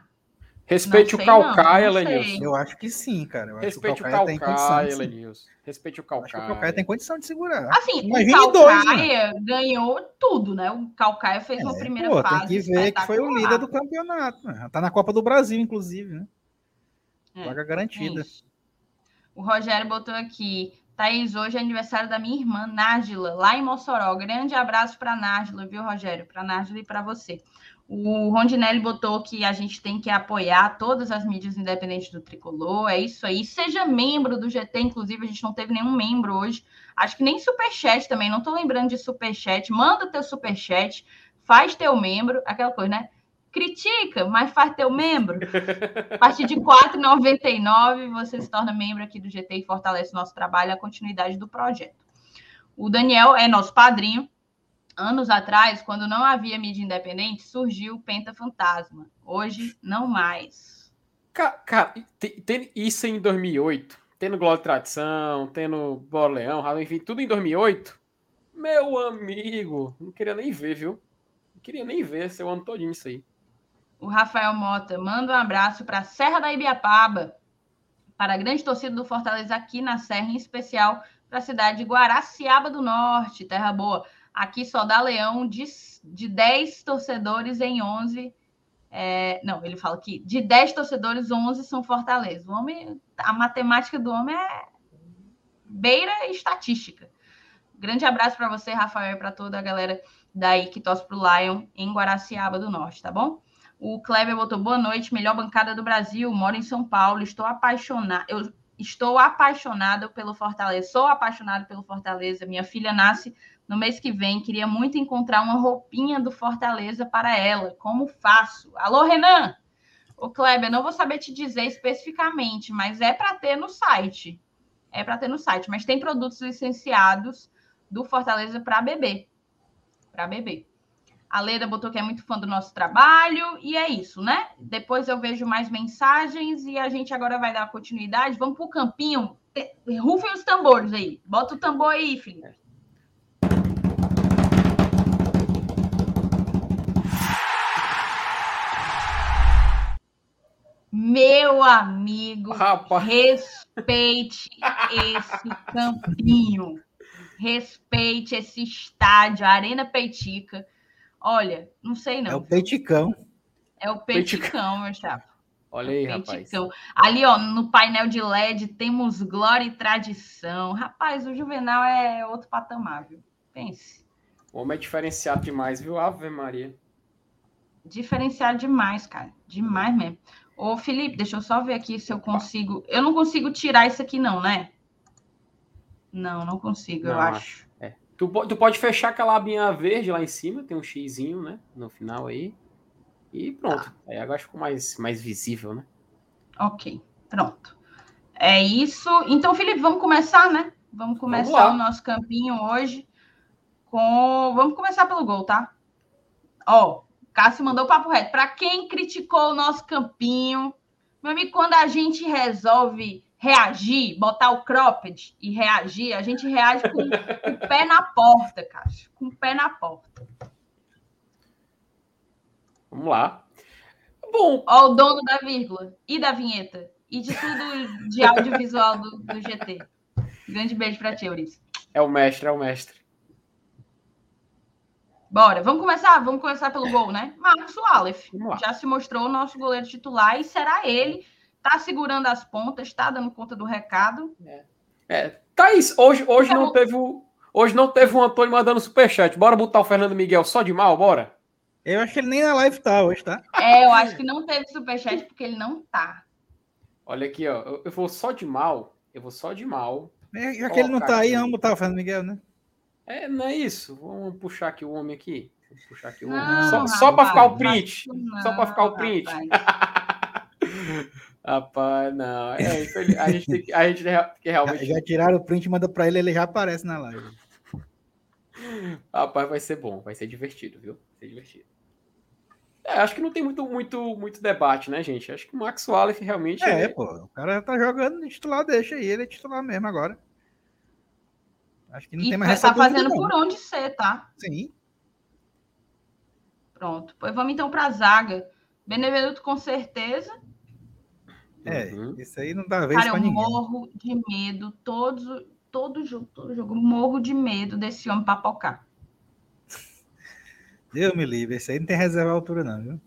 Respeite o Calcaia, Lenilson. Eu acho que sim, cara. Respeite o Calcaia, Calcaia Lenilson. Respeite o Calcaia. Acho que o Calcaia tem condição de segurar. Assim, Imagine o Calcaia dois, né? ganhou tudo, né? O Calcaia fez é, uma primeira pô, fase. Tem que ver que foi o líder do campeonato. Né? Tá na Copa do Brasil, inclusive, né? É, Vaga garantida. É o Rogério botou aqui. Thaís, hoje é aniversário da minha irmã, Nájila, lá em Mossoró. Grande abraço para Nájila, viu, Rogério? Para Nájila e para você. O Rondinelli botou que a gente tem que apoiar todas as mídias independentes do Tricolor. É isso aí. Seja membro do GT, inclusive, a gente não teve nenhum membro hoje. Acho que nem superchat também. Não estou lembrando de superchat. Manda teu superchat, faz teu membro, aquela coisa, né? Critica, mas faz teu membro. A partir de R$ 4,99 você se torna membro aqui do GT e fortalece o nosso trabalho e a continuidade do projeto. O Daniel é nosso padrinho anos atrás, quando não havia mídia independente, surgiu o Penta Fantasma. Hoje, não mais. Cara, tem, isso em 2008, tendo Glória Tradição, tendo Bora Leão, enfim, tudo em 2008. Meu amigo, não queria nem ver, viu? Não queria nem ver seu ano todinho isso aí. O Rafael Mota manda um abraço para a Serra da Ibiapaba, para a grande torcida do Fortaleza aqui na Serra, em especial para a cidade de Guaraciaba do Norte, terra boa. Aqui só dá leão de, de 10 torcedores em 11. É, não, ele fala que de 10 torcedores, 11 são Fortaleza. O homem, a matemática do homem é beira estatística. Grande abraço para você, Rafael, e para toda a galera daí que torce para o Lion em Guaraciaba do Norte, tá bom? O Kleber botou boa noite, melhor bancada do Brasil, moro em São Paulo, estou apaixonado, eu estou apaixonado pelo Fortaleza, sou apaixonado pelo Fortaleza, minha filha nasce no mês que vem, queria muito encontrar uma roupinha do Fortaleza para ela. Como faço? Alô, Renan! O Kleber, não vou saber te dizer especificamente, mas é para ter no site. É para ter no site, mas tem produtos licenciados do Fortaleza para bebê. Para bebê. A Leda botou que é muito fã do nosso trabalho, e é isso, né? Depois eu vejo mais mensagens e a gente agora vai dar continuidade. Vamos para o campinho. Rufem os tambores aí. Bota o tambor aí, Felipe. Meu amigo, Rapaz. respeite esse campinho. Respeite esse estádio, Arena Peitica. Olha, não sei não. É o Peiticão. É o Peiticão, meu chapa. Olha aí, rapaz. Ali, ó, no painel de LED temos glória e tradição. Rapaz, o Juvenal é outro patamar, viu? Pense. O homem é diferenciado demais, viu? Ave Maria. Diferenciado demais, cara. Demais mesmo. Ô, Felipe, deixa eu só ver aqui se eu consigo. Eu não consigo tirar isso aqui, não, né? Não, não consigo, não, eu acho. É. Tu, tu, pode fechar aquela abinha verde lá em cima, tem um xizinho, né? No final aí. E pronto. Tá. Aí agora ficou mais, mais visível, né? Ok, pronto. É isso. Então, Felipe, vamos começar, né? Vamos começar vamos o nosso campinho hoje com. Vamos começar pelo gol, tá? Ó, Cássio mandou o papo reto. Para quem criticou o nosso campinho, meu amigo, quando a gente resolve reagir, botar o cropped e reagir, a gente reage com, com o pé na porta, Cássio. Com o pé na porta. Vamos lá. Bom. Ó, o dono da vírgula e da vinheta e de tudo de audiovisual do, do GT. Grande beijo para ti, Eurice. É o mestre, é o mestre. Bora, vamos começar? Vamos começar pelo gol, né? Marcos Aleph já se mostrou o nosso goleiro titular e será ele. Tá segurando as pontas, tá dando conta do recado. É, é Thaís, hoje, hoje, então, não teve o, hoje não teve o Antônio mandando superchat. Bora botar o Fernando Miguel só de mal, bora? Eu acho que ele nem na live tá hoje, tá? É, eu acho que não teve superchat porque ele não tá. Olha aqui, ó. Eu, eu vou só de mal. Eu vou só de mal. É, Já que ele não tá aí, vamos botar o Fernando Miguel, né? É, não é isso. Vamos puxar aqui o homem aqui. Vamos puxar aqui o homem. Não, só, rapaz, só para ficar o print. não, só para ficar o print. rapaz. Não. É, a gente tem que, a gente tem que Já, realmente. já tiraram o print, manda pra ele, ele já aparece na live. Rapaz, vai ser bom, vai ser divertido, viu? Vai ser divertido. É, acho que não tem muito, muito, muito debate, né, gente? Acho que o Max Wallace realmente. É, ele- pô, o cara tá jogando titular, deixa aí, ele é titular mesmo agora. Acho que não E tem mais tá fazendo não. por onde ser, tá? Sim. Pronto. Pois vamos então para a zaga. Benevenuto com certeza. É, Uhum. isso aí não dá vez Cara, eu ninguém. morro de medo. Todos, todo jogo, todo jogo. Morro de medo desse homem papocar. Deus me livre, esse aí não tem reserva à altura, não, viu?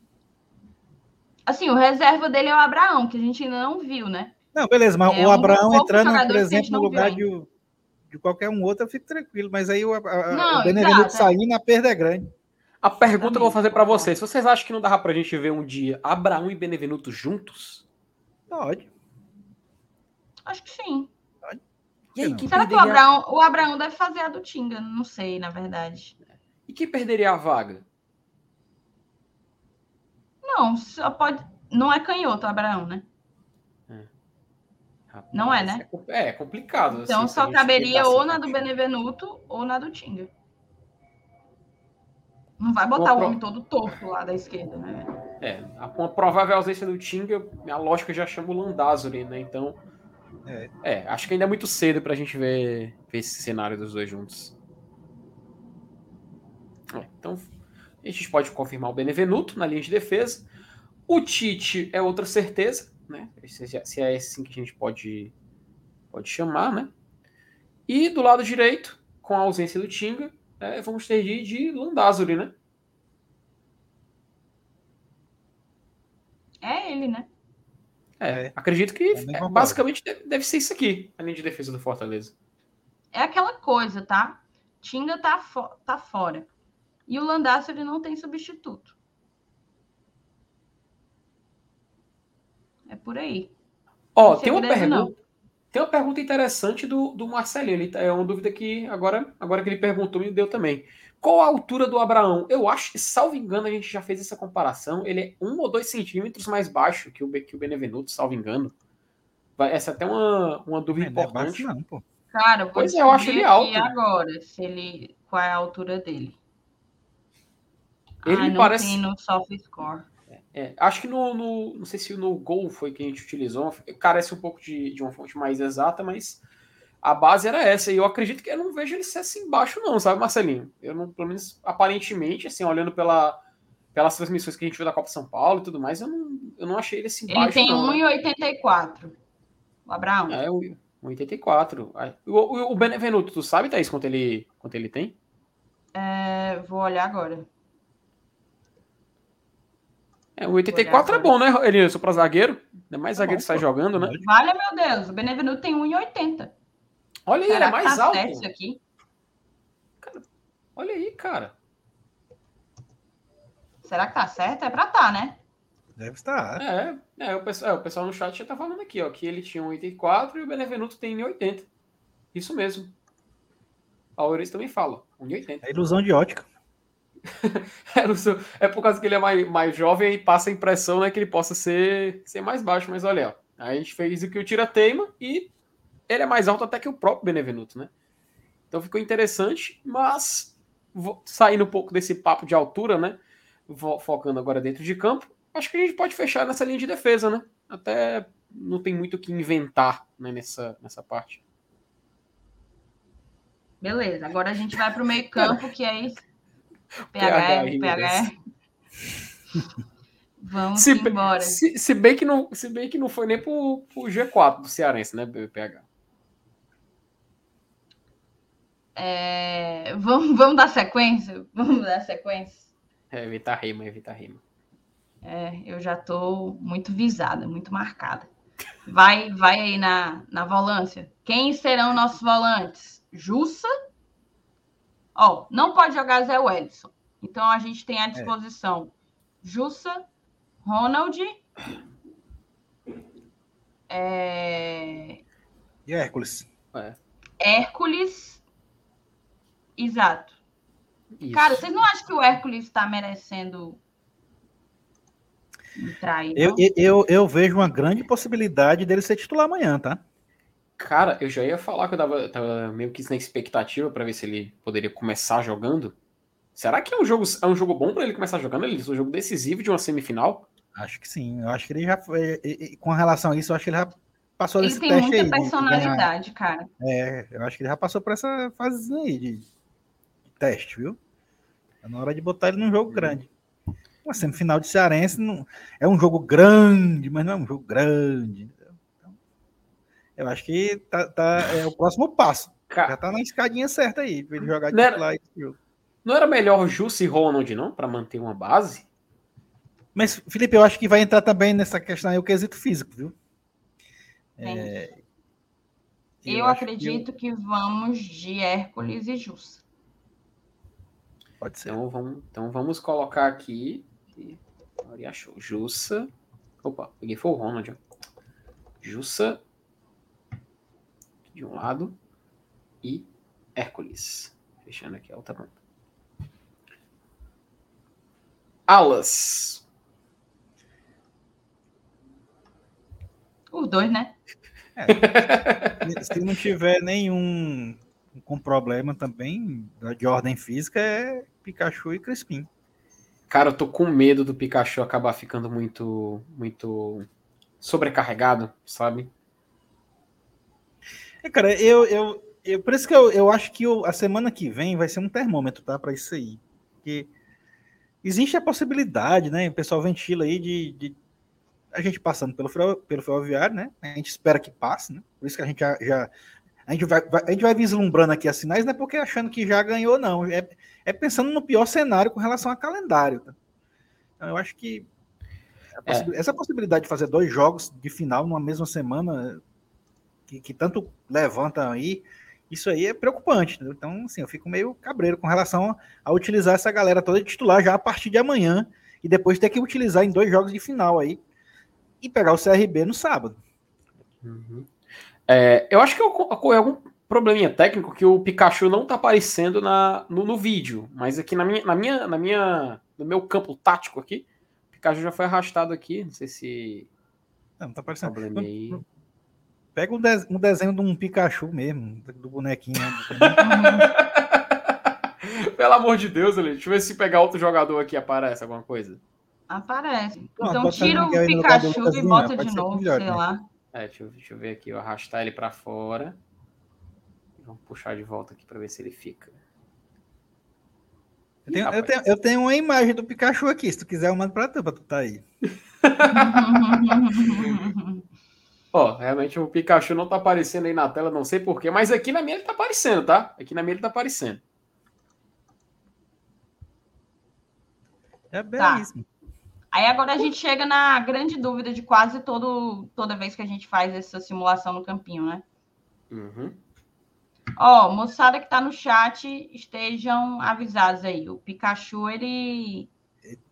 Assim, o reserva dele é o Abraão, que a gente ainda não viu, né? Não, beleza, mas É o um Abraão poucos entrando, por exemplo, no lugar de, o- de qualquer um outro, eu fico tranquilo. Mas aí o, a- a- Não, o Benevenuto saindo, a perda é grande. A pergunta que eu vou fazer pra Exatamente. vocês: vocês acham que não dava pra gente ver um dia Abraão e Benevenuto juntos? Pode. Acho que sim. E aí, quem Será que o Abraão, o Abraão deve fazer a do Tinga? Não sei, na verdade. e quem perderia a vaga? Não, só pode. Não é canhoto, o Abraão, né? Rapaz, Não é, né? É, é complicado. Então assim, a só caberia ou na do. Benevenuto ou na do Tinga. Não vai botar o pro- homem todo torto lá da esquerda, né? É, a- com a provável ausência do Tinga, a lógica já chama o Landázuri, né? Então. É. É, acho que ainda é muito cedo pra gente ver, ver esse cenário dos dois juntos. É, então, a gente pode confirmar o Benevenuto na linha de defesa. O Tite é outra certeza, né? Se, se é assim que a gente pode, pode chamar, né? E do lado direito, com a ausência do Tinga, é, vamos ter de, de Landázuri, né? É ele, né? É, É. acredito que é, concordo. basicamente deve, ser isso aqui, a linha de defesa do Fortaleza. É aquela coisa, tá? Tinga tá, fo- tá fora. E o Landaço ele não tem substituto. É por aí. Ó, Não tem uma não. pergunta. Tem uma pergunta interessante do, do Marcelinho. Ele, tá- é uma dúvida que agora, agora que ele perguntou, me deu também. Qual a altura do Abraão? Eu acho que, salvo engano, a gente já fez essa comparação. Ele é um ou dois centímetros mais baixo que o, que o Benevenuto, salvo engano. Essa é até uma, uma dúvida Não é importante. baixo, não, pô. Cara, eu vou Pois é, eu acho ele alto. agora se ele, qual é a altura dele. Ele ah, me não parece- tem no soft score. É, acho que no, no- Não sei se no Gol foi que a gente utilizou. Carece um pouco de, de uma fonte mais exata, mas a base era essa. E eu acredito que eu não vejo ele ser assim baixo, não, sabe, Marcelinho? Eu não, pelo menos aparentemente, assim, olhando pela, pelas transmissões que a gente viu da Copa São Paulo e tudo mais, eu não, eu não achei ele assim Ele baixo. tem não, né? 1,84. O Abraão. É, o 1,84. O, o, o Benevenuto, tu sabe, Thaís, quanto ele, quanto ele tem? É, vou olhar agora. É, o 84 é bom, né, Elias? Pra zagueiro. Ainda mais Tá zagueiro bom, que sai pô. jogando, né? Vale, meu Deus. O Benevenuto tem 1,80. Olha aí, ele é mais tá alto. isso aqui? Olha aí, cara. Será que tá certo? É pra tá, né? Deve estar. É, é, o pessoal, é, o pessoal no chat já tá falando aqui, ó, que ele tinha 1,84 e o Benevenuto tem 1,80. Isso mesmo. A Auris também fala, 1,80. É ilusão de ótica. É, seu- é por causa que ele é mais, mais jovem e passa a impressão, né, que ele possa ser, ser mais baixo, mas olha, ó, a gente fez o que o Tira teima e ele é mais alto até que o próprio Benevenuto, né? Então ficou interessante, mas vou- saindo um pouco desse papo de altura, né? Vo- Focando agora dentro de campo, acho que a gente pode fechar nessa linha de defesa, né? Até não tem muito o que inventar né, nessa, nessa parte. Beleza. Agora a gente vai pro meio campo, que aí... PH PH, é- dessa. é- Vamos Se, embora. se, se bem que não, se bem que não foi nem pro, pro G4 do Cearense, né, PH? É, vamos, vamos dar sequência? Vamos dar sequência? É, evitar rima, evitar rima. É, eu já tô muito visada, muito marcada. Vai, vai aí na, na volância. Quem serão nossos volantes? Jussa. Ó, não pode jogar Zé Wellison. Então a gente tem à disposição Jussa, Ronald, É... E Hércules? É, Hércules. Exato. isso. Cara, vocês não acham que o Hércules está merecendo entrar aí? Eu, eu, eu vejo uma grande possibilidade dele ser titular amanhã, tá? Cara, eu já ia falar que eu tava, tava meio que na expectativa pra ver se ele poderia começar jogando. Será que é um jogo, é um jogo bom pra ele começar jogando? Ele é um jogo decisivo de uma semifinal? Acho que sim. Eu acho que ele já foi. e- e- Com relação a isso, eu acho que ele já passou Ele desse tem teste muita aí. de- de ganhar. personalidade, cara. É, eu acho que ele já passou por essa fase aí de, de teste, viu? Tá na hora de botar ele num jogo grande. Uma semifinal de Cearense não, é um jogo grande, mas não é um jogo grande. Eu acho que tá, tá- é o próximo passo. Cara, Já tá na escadinha certa aí, pra ele jogar de Não era- titular esse jogo. não era melhor Jussi e Ronald, não? Pra manter uma base? Mas, Felipe, eu acho que vai entrar também nessa questão aí o quesito físico, viu? Entendi. E Eu, acho que acredito que vamos de Hércules e Jussa. Pode ser. Então vamos, então vamos colocar aqui. Maria achou. Jussa. Opa, peguei foi o Ronald. ó. Jussa. De um lado. E Hércules. Fechando aqui a outra mão. Alas. Os dois, né? Se não tiver nenhum com problema também de ordem física, é Pikachu e Crispim. Cara, eu tô com medo do Pikachu acabar ficando muito, muito sobrecarregado, sabe? É, cara, eu, eu, eu- por isso que eu, eu acho que o- a semana que vem vai ser um termômetro, tá? Para isso aí. Porque existe a possibilidade, né? O pessoal ventila aí de, de a gente passando pelo, pelo ferroviário, né? A gente espera que passe, né? Por isso que a gente já. já- a, gente vai, vai- a gente vai vislumbrando aqui as sinais, não é porque achando que já ganhou, não. É, é pensando no pior cenário com relação a calendário. Tá? Então, eu acho que possi- essa possibilidade de fazer dois jogos de final numa mesma semana, que, que tanto levantam aí, isso aí é preocupante. entendeu? Então, assim, eu fico meio cabreiro com relação a, a utilizar essa galera toda de titular já a partir de amanhã e depois ter que utilizar em dois jogos de final aí e pegar o CRB no sábado. É, eu acho que oco- ocorreu algum probleminha técnico que o Pikachu não tá aparecendo na, no, no vídeo, mas aqui na minha, na minha, na minha, no meu campo tático aqui, o Pikachu já foi arrastado aqui. Não sei se Não, não tá aparecendo. problema aí. Pega um, de- um desenho de um Pikachu mesmo, do bonequinho. né? Pelo amor de Deus, ali. Deixa eu ver se pegar outro jogador aqui aparece alguma coisa. Aparece. Pronto, então tira o Pikachu e bota pode de novo, melhor, sei né? lá. É, deixa eu, deixa eu ver aqui, eu arrastar ele pra fora. Vamos puxar de volta aqui pra ver se ele fica. Eu tenho, eu, tenho, eu tenho uma imagem do Pikachu aqui, se tu quiser eu mando pra tu, pra tu tá aí. Ó, realmente o Pikachu não tá aparecendo aí na tela, não sei porquê, mas aqui na minha ele tá aparecendo, tá? Aqui na minha ele tá aparecendo. É Tá. belíssimo. Aí agora a gente chega na grande dúvida de quase todo, toda vez que a gente faz essa simulação no campinho, né? Uhum. Ó, moçada que tá no chat, estejam avisados aí. O Pikachu, ele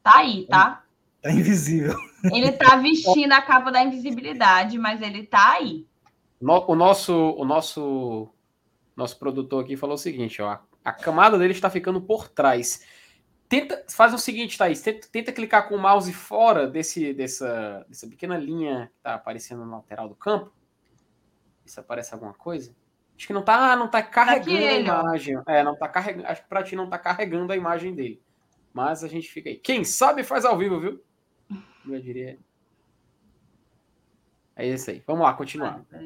tá aí, tá? Tá invisível. Ele tá vestindo a capa da invisibilidade, mas ele tá aí. No- o nosso, o nosso, nosso produtor aqui falou o seguinte, ó, a camada dele está ficando por trás. Tenta, faz o seguinte, Thaís, tenta, tenta clicar com o mouse fora desse, dessa, dessa pequena linha que tá aparecendo na lateral do campo. Se aparece alguma coisa. Acho que não tá, não tá carregando ele, a ó. imagem. É, não tá carregando. Acho que pra ti não tá carregando a imagem dele. Mas a gente fica aí. Quem sabe faz ao vivo, viu? Eu diria. É isso aí. Vamos lá, continuar. Ah,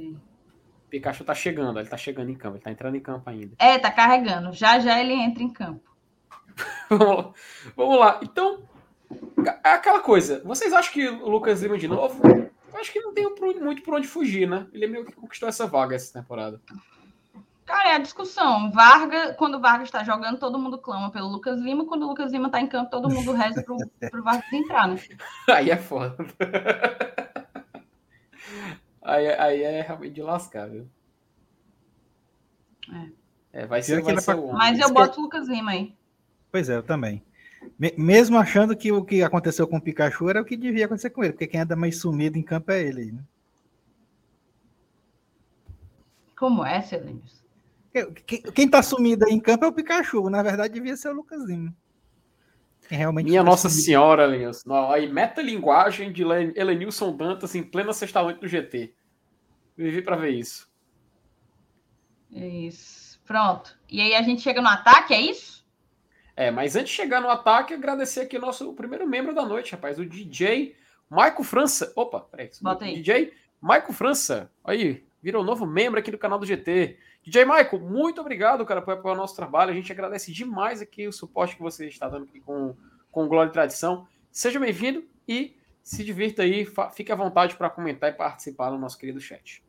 Pikachu tá chegando, ele tá chegando em campo, ele tá entrando em campo ainda. É, tá carregando. Já já ele entra em campo. Vamos lá. Vamos lá. Então, é aquela coisa. Vocês acham que o Lucas Lima de novo? Eu acho que não tem muito por onde fugir, né? Ele meio que conquistou essa vaga essa temporada. Cara, é a discussão. Vargas, quando o Vargas está jogando, todo mundo clama pelo Lucas Lima. Quando o Lucas Lima tá em campo, todo mundo reza pro, pro Vargas entrar, né? Aí é foda. Aí, aí é realmente de lascar, viu? É, vai ser, que vai ser vai- o homem. Mas eu boto o Lucas Lima aí. Pois é, eu também. Me- mesmo achando que o que aconteceu com o Pikachu era o que devia acontecer com ele, porque quem anda mais sumido em campo é ele. Né? Como é, Celênios? Quem tá sumido aí em campo é o Pikachu. Na verdade, devia ser o Lucas Lima. realmente Minha tá Nossa sumido. Senhora, Linhos. Aí, meta-linguagem de Elenilson Dantas em plena sexta noite do GT. Vivi para ver isso. Isso. Pronto. E aí a gente chega no ataque, é isso? É, mas antes de chegar no ataque, agradecer aqui o nosso primeiro membro da noite, rapaz, o DJ Maico França. Opa, peraí. Bota aí. DJ Maico França. Aí, virou novo membro aqui do canal do GT. DJ Maico, muito obrigado, cara, por apoiar o nosso trabalho. A gente agradece demais aqui o suporte que você está dando aqui com, com Glória e Tradição. Seja bem-vindo e se divirta aí. Fique à vontade para comentar e participar no nosso querido chat.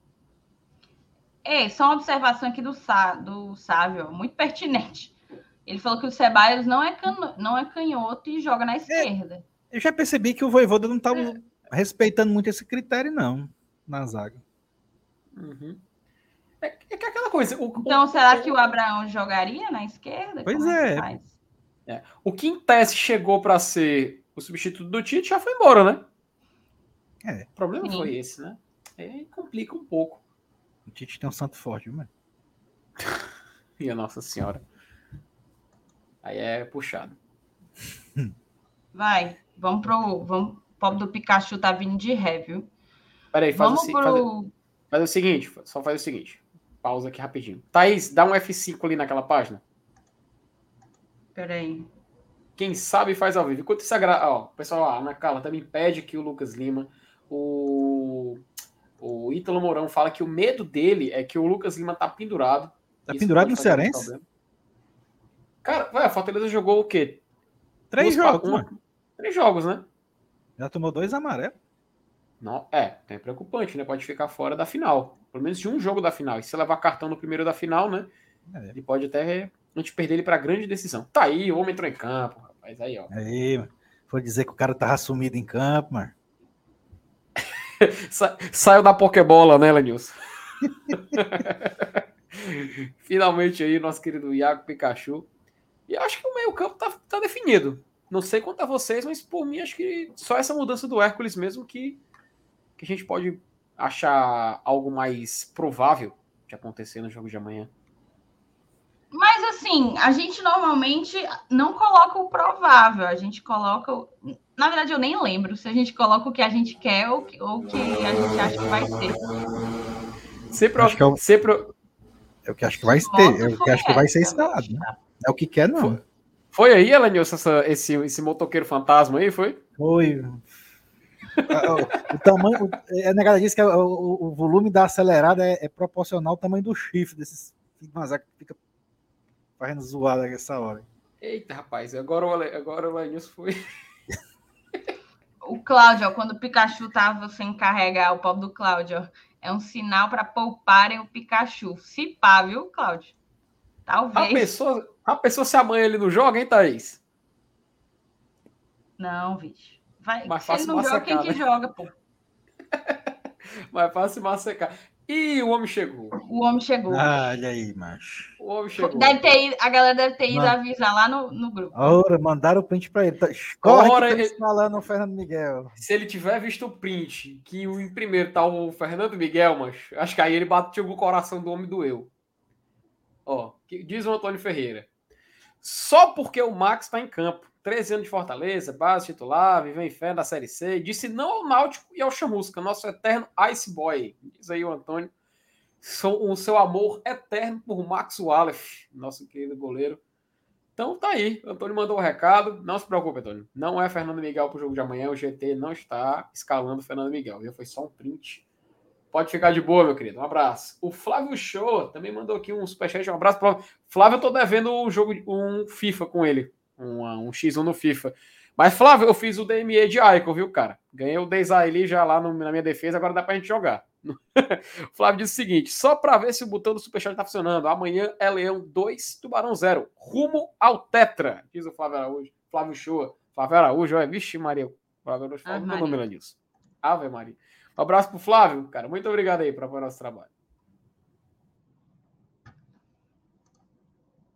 É, só uma observação aqui do, Sá, do Sávio, muito pertinente. Ele falou que o Ceballos não é, can, não é canhoto e joga na é, esquerda. É, eu já percebi que o Voivoda não estava é. respeitando muito esse critério, não, na zaga. Uhum. É, é que aquela coisa. O, então, o, será o, que o Abraão jogaria na esquerda? Pois Como é. é. O Quintes chegou para ser o substituto do Tite já foi embora, né? É. O problema Sim. foi esse, né? Aí complica um pouco. O Tite tem um santo forte, viu, a Nossa Senhora. Aí é puxado. Vai, vamos pro. Vamos, o pobre do Pikachu tá vindo de ré, viu? Peraí, faz, vamos o, pro... faz, faz o seguinte, só faz o seguinte. Pausa aqui rapidinho. Thaís, dá um F5 ali naquela página. Peraí. Quem sabe faz ao vivo. Enquanto isso, agra... ó, pessoal, a Ana Carla também pede que o Lucas Lima, o o Ítalo Mourão fala que o medo dele é que o Lucas Lima tá pendurado. Tá pendurado no Cearense? Cara, vai, a Fortaleza jogou o quê? Três Duas jogos, uma... Três jogos, né? Já tomou dois amarelos. Não, é, é preocupante, né? Pode ficar fora da final. Pelo menos de um jogo da final. E se levar cartão no primeiro da final, né? É. Ele pode até a gente perder ele para grande decisão. Tá aí, o homem entrou em campo, rapaz. Aí, ó. Aí. Foi dizer que o cara tava sumido em campo, mano. Sa saiu da Pokébola, né, Lenilson? Finalmente aí, nosso querido Iago Pikachu. E acho que o meio-campo tá, tá, definido. Não sei quanto a vocês, mas por mim acho que só essa mudança do Hércules mesmo que, que a gente pode achar algo mais provável de acontecer no jogo de amanhã. Mas assim, a gente normalmente não coloca o provável, a gente coloca. Na verdade, eu nem lembro se a gente coloca o que a gente quer ou, ou o que a gente acha que vai ser. Sempre, acho que é, o... sempre... é o que acho que vai ter, é o que acho que vai ser instalado. Né? É o que quer, não. Foi, foi aí, Elenilson, esse, esse motoqueiro fantasma aí, foi? Foi. O, o, tamanho, a negada disse que o, o, o, volume da acelerada é, é, proporcional ao tamanho do chifre desses mas fica fazendo zoada nessa hora. Eita, rapaz, agora o, agora o Elenilson foi. o Cláudio, quando o Pikachu tava sem carregar o pobre do Cláudio, é um sinal para pouparem o Pikachu. Se pá, viu, Cláudio? Talvez. A pessoa, a pessoa se amanhã ele não joga, hein, Thaís? Não, bicho. Vai, Mais se ele não joga, quem que né? joga, pô? Mais fácil massecar. E o homem chegou. O homem chegou. Ah, olha aí, macho. O homem chegou. Deve ter ido, a galera deve ter ido avisar lá no, no grupo. Ora, mandaram o print pra ele. Tá, corre Ora, que ele... falando o Fernando Miguel. Se ele tiver visto o print, que o em primeiro tá o Fernando Miguel, mas acho que aí ele bateu o coração do homem doeu. Ó, diz o Antônio Ferreira. Só porque o Max está em campo. 13 anos de Fortaleza, base titular, viveu em fé da Série C. Disse não ao Náutico e ao Chamusca, nosso eterno Ice Boy. Diz aí o Antônio. O seu amor eterno por Max Wallace, nosso querido goleiro. Então tá aí. O Antônio mandou o um recado. Não se preocupe, Antônio. Não é Fernando Miguel para o jogo de amanhã. O GT não está escalando Fernando Miguel. Foi só um print. Pode ficar de boa, meu querido. Um abraço. O Flávio Show também mandou aqui um superchat. Um abraço para Flávio. Eu tô devendo um jogo, um FIFA com ele um, um X1 no FIFA. Mas, Flávio, eu fiz o DME de Icon, viu, cara? Ganhei o 10 ali já lá no, na minha defesa, agora dá pra gente jogar. o Flávio disse o seguinte: só para ver se o botão do Superchat tá funcionando. Amanhã é Leão 2, Tubarão 0. Rumo ao Tetra, diz o Flávio Araújo. Flávio Shoa. Flávio Araújo, olha, vixe, Maria. Flávio Araújo, ah, meu nome, Lanilson. Ave Maria. Um abraço pro Flávio, cara. Muito obrigado aí para o nosso trabalho.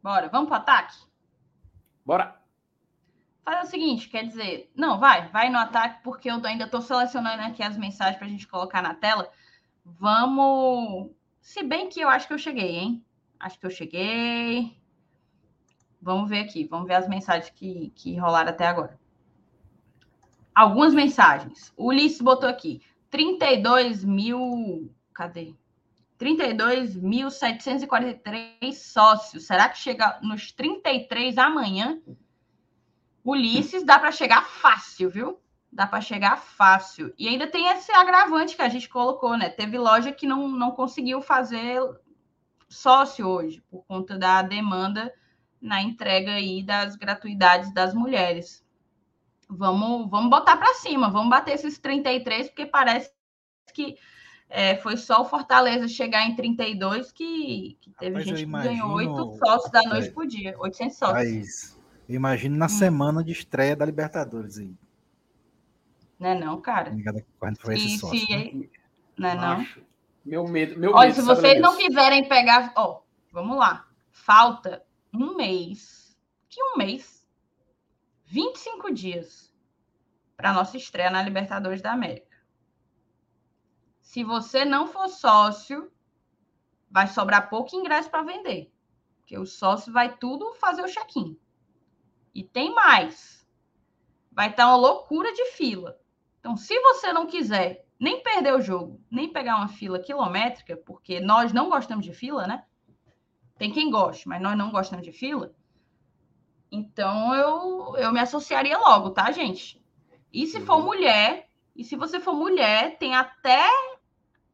Bora, vamos pro ataque? Bora! Faz o seguinte, quer dizer, não, vai, vai no ataque, porque eu ainda estou selecionando aqui as mensagens para a gente colocar na tela. Vamos Se bem que eu acho que eu cheguei, hein? Acho que eu cheguei. Vamos ver aqui, vamos ver as mensagens que, que rolaram até agora. Algumas mensagens. O Ulisses botou aqui: 32 mil. Cadê? 32.743 sócios. Será que chega nos 33 amanhã? Ulisses dá para chegar fácil, viu? Dá para chegar fácil. E ainda tem esse agravante que a gente colocou, né? Teve loja que não, não conseguiu fazer sócio hoje, por conta da demanda na entrega aí das gratuidades das mulheres. Vamos, vamos botar para cima, vamos bater esses 33, porque parece que é, foi só o Fortaleza chegar em 32 que, que teve Rapaz, gente que ganhou 8 sócios da noite é, por dia, 800 sócios. Mas, eu imagino na hum. semana de estreia da Libertadores aí. Não é não, cara. Quando foi esse sócio, né? Não é não. Meu medo, meu Olha, medo, se vocês não quiserem pegar, ó, vamos lá. Falta um mês. Que um mês? 25 dias para nossa estreia na Libertadores da América. Se você não for sócio, vai sobrar pouco ingresso para vender. Porque o sócio vai tudo fazer o check-in. E tem mais. Vai estar uma loucura de fila. Então, se você não quiser nem perder o jogo, nem pegar uma fila quilométrica, porque nós não gostamos de fila, né? Tem quem goste, mas nós não gostamos de fila. Então, eu, eu me associaria logo, tá, gente? E se for uhum. mulher, e se você for mulher, tem até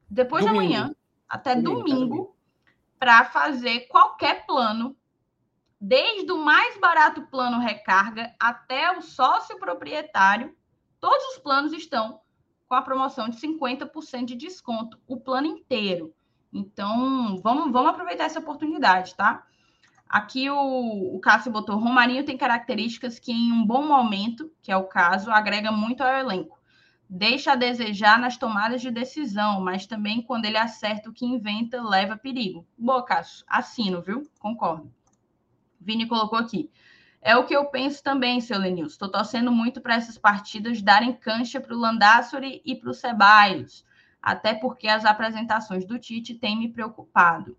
depois domingo. de amanhã, até domingo, domingo para fazer qualquer plano, desde o mais barato plano recarga até o sócio proprietário, todos os planos estão com a promoção de 50% de desconto, o plano inteiro. Então, vamos, vamos aproveitar essa oportunidade, tá? Aqui o, o Cássio botou: Romarinho tem características que, em um bom momento, que é o caso, agrega muito ao elenco deixa a desejar nas tomadas de decisão, mas também quando ele acerta o que inventa, leva perigo. Boa, Cássio. Assino, viu? Concordo. Vini colocou aqui. É o que eu penso também, seu Lenilson. Estou torcendo muito para essas partidas darem cancha para o Landassori e para o Ceballos, até porque as apresentações do Tite têm me preocupado.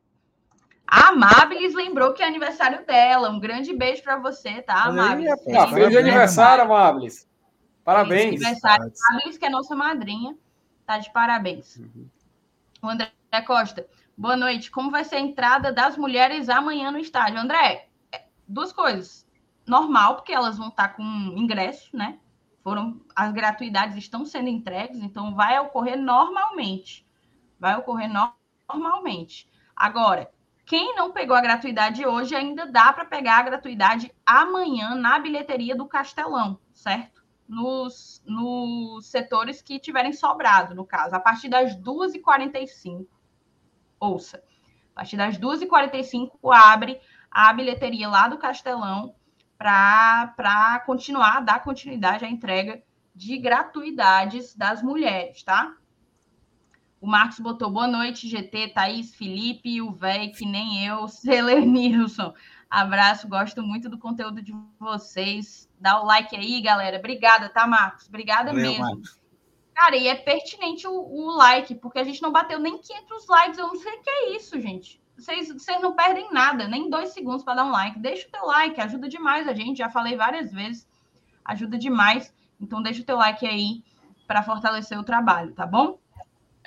A Amabilis lembrou que é aniversário dela. Um grande beijo para você, tá, Amabilis? Feliz aniversário, Amabilis. Parabéns. Aniversário que é nossa madrinha. Tá de parabéns. Uhum. O André Costa. Boa noite. Como vai ser a entrada das mulheres amanhã no estádio? André, é, duas coisas. Normal, porque elas vão estar com ingresso, né? Foram, as gratuidades estão sendo entregues, então vai ocorrer normalmente. Vai ocorrer no, normalmente. Agora, quem não pegou a gratuidade hoje, ainda dá para pegar a gratuidade amanhã na bilheteria do Castelão, certo? Nos, nos setores que tiverem sobrado, no caso, a partir das 2h45. Ouça, a partir das 2h45 abre a bilheteria lá do Castelão para continuar, dar continuidade à entrega de gratuidades das mulheres, tá? O Marcos botou boa noite, GT, Thaís, Felipe, o véi, que nem eu, Celenilson. Abraço, gosto muito do conteúdo de vocês. Dá o like aí, galera. Obrigada, tá, Marcos? Obrigada Valeu, mesmo. Marcos. Cara, e é pertinente o, o, like, porque a gente não bateu nem 500 likes. Eu não sei o que é isso, gente. Vocês, vocês não perdem nada, nem dois segundos para dar um like. Deixa o teu like, ajuda demais a gente. Já falei várias vezes, ajuda demais. Então, deixa o teu like aí para fortalecer o trabalho, tá bom?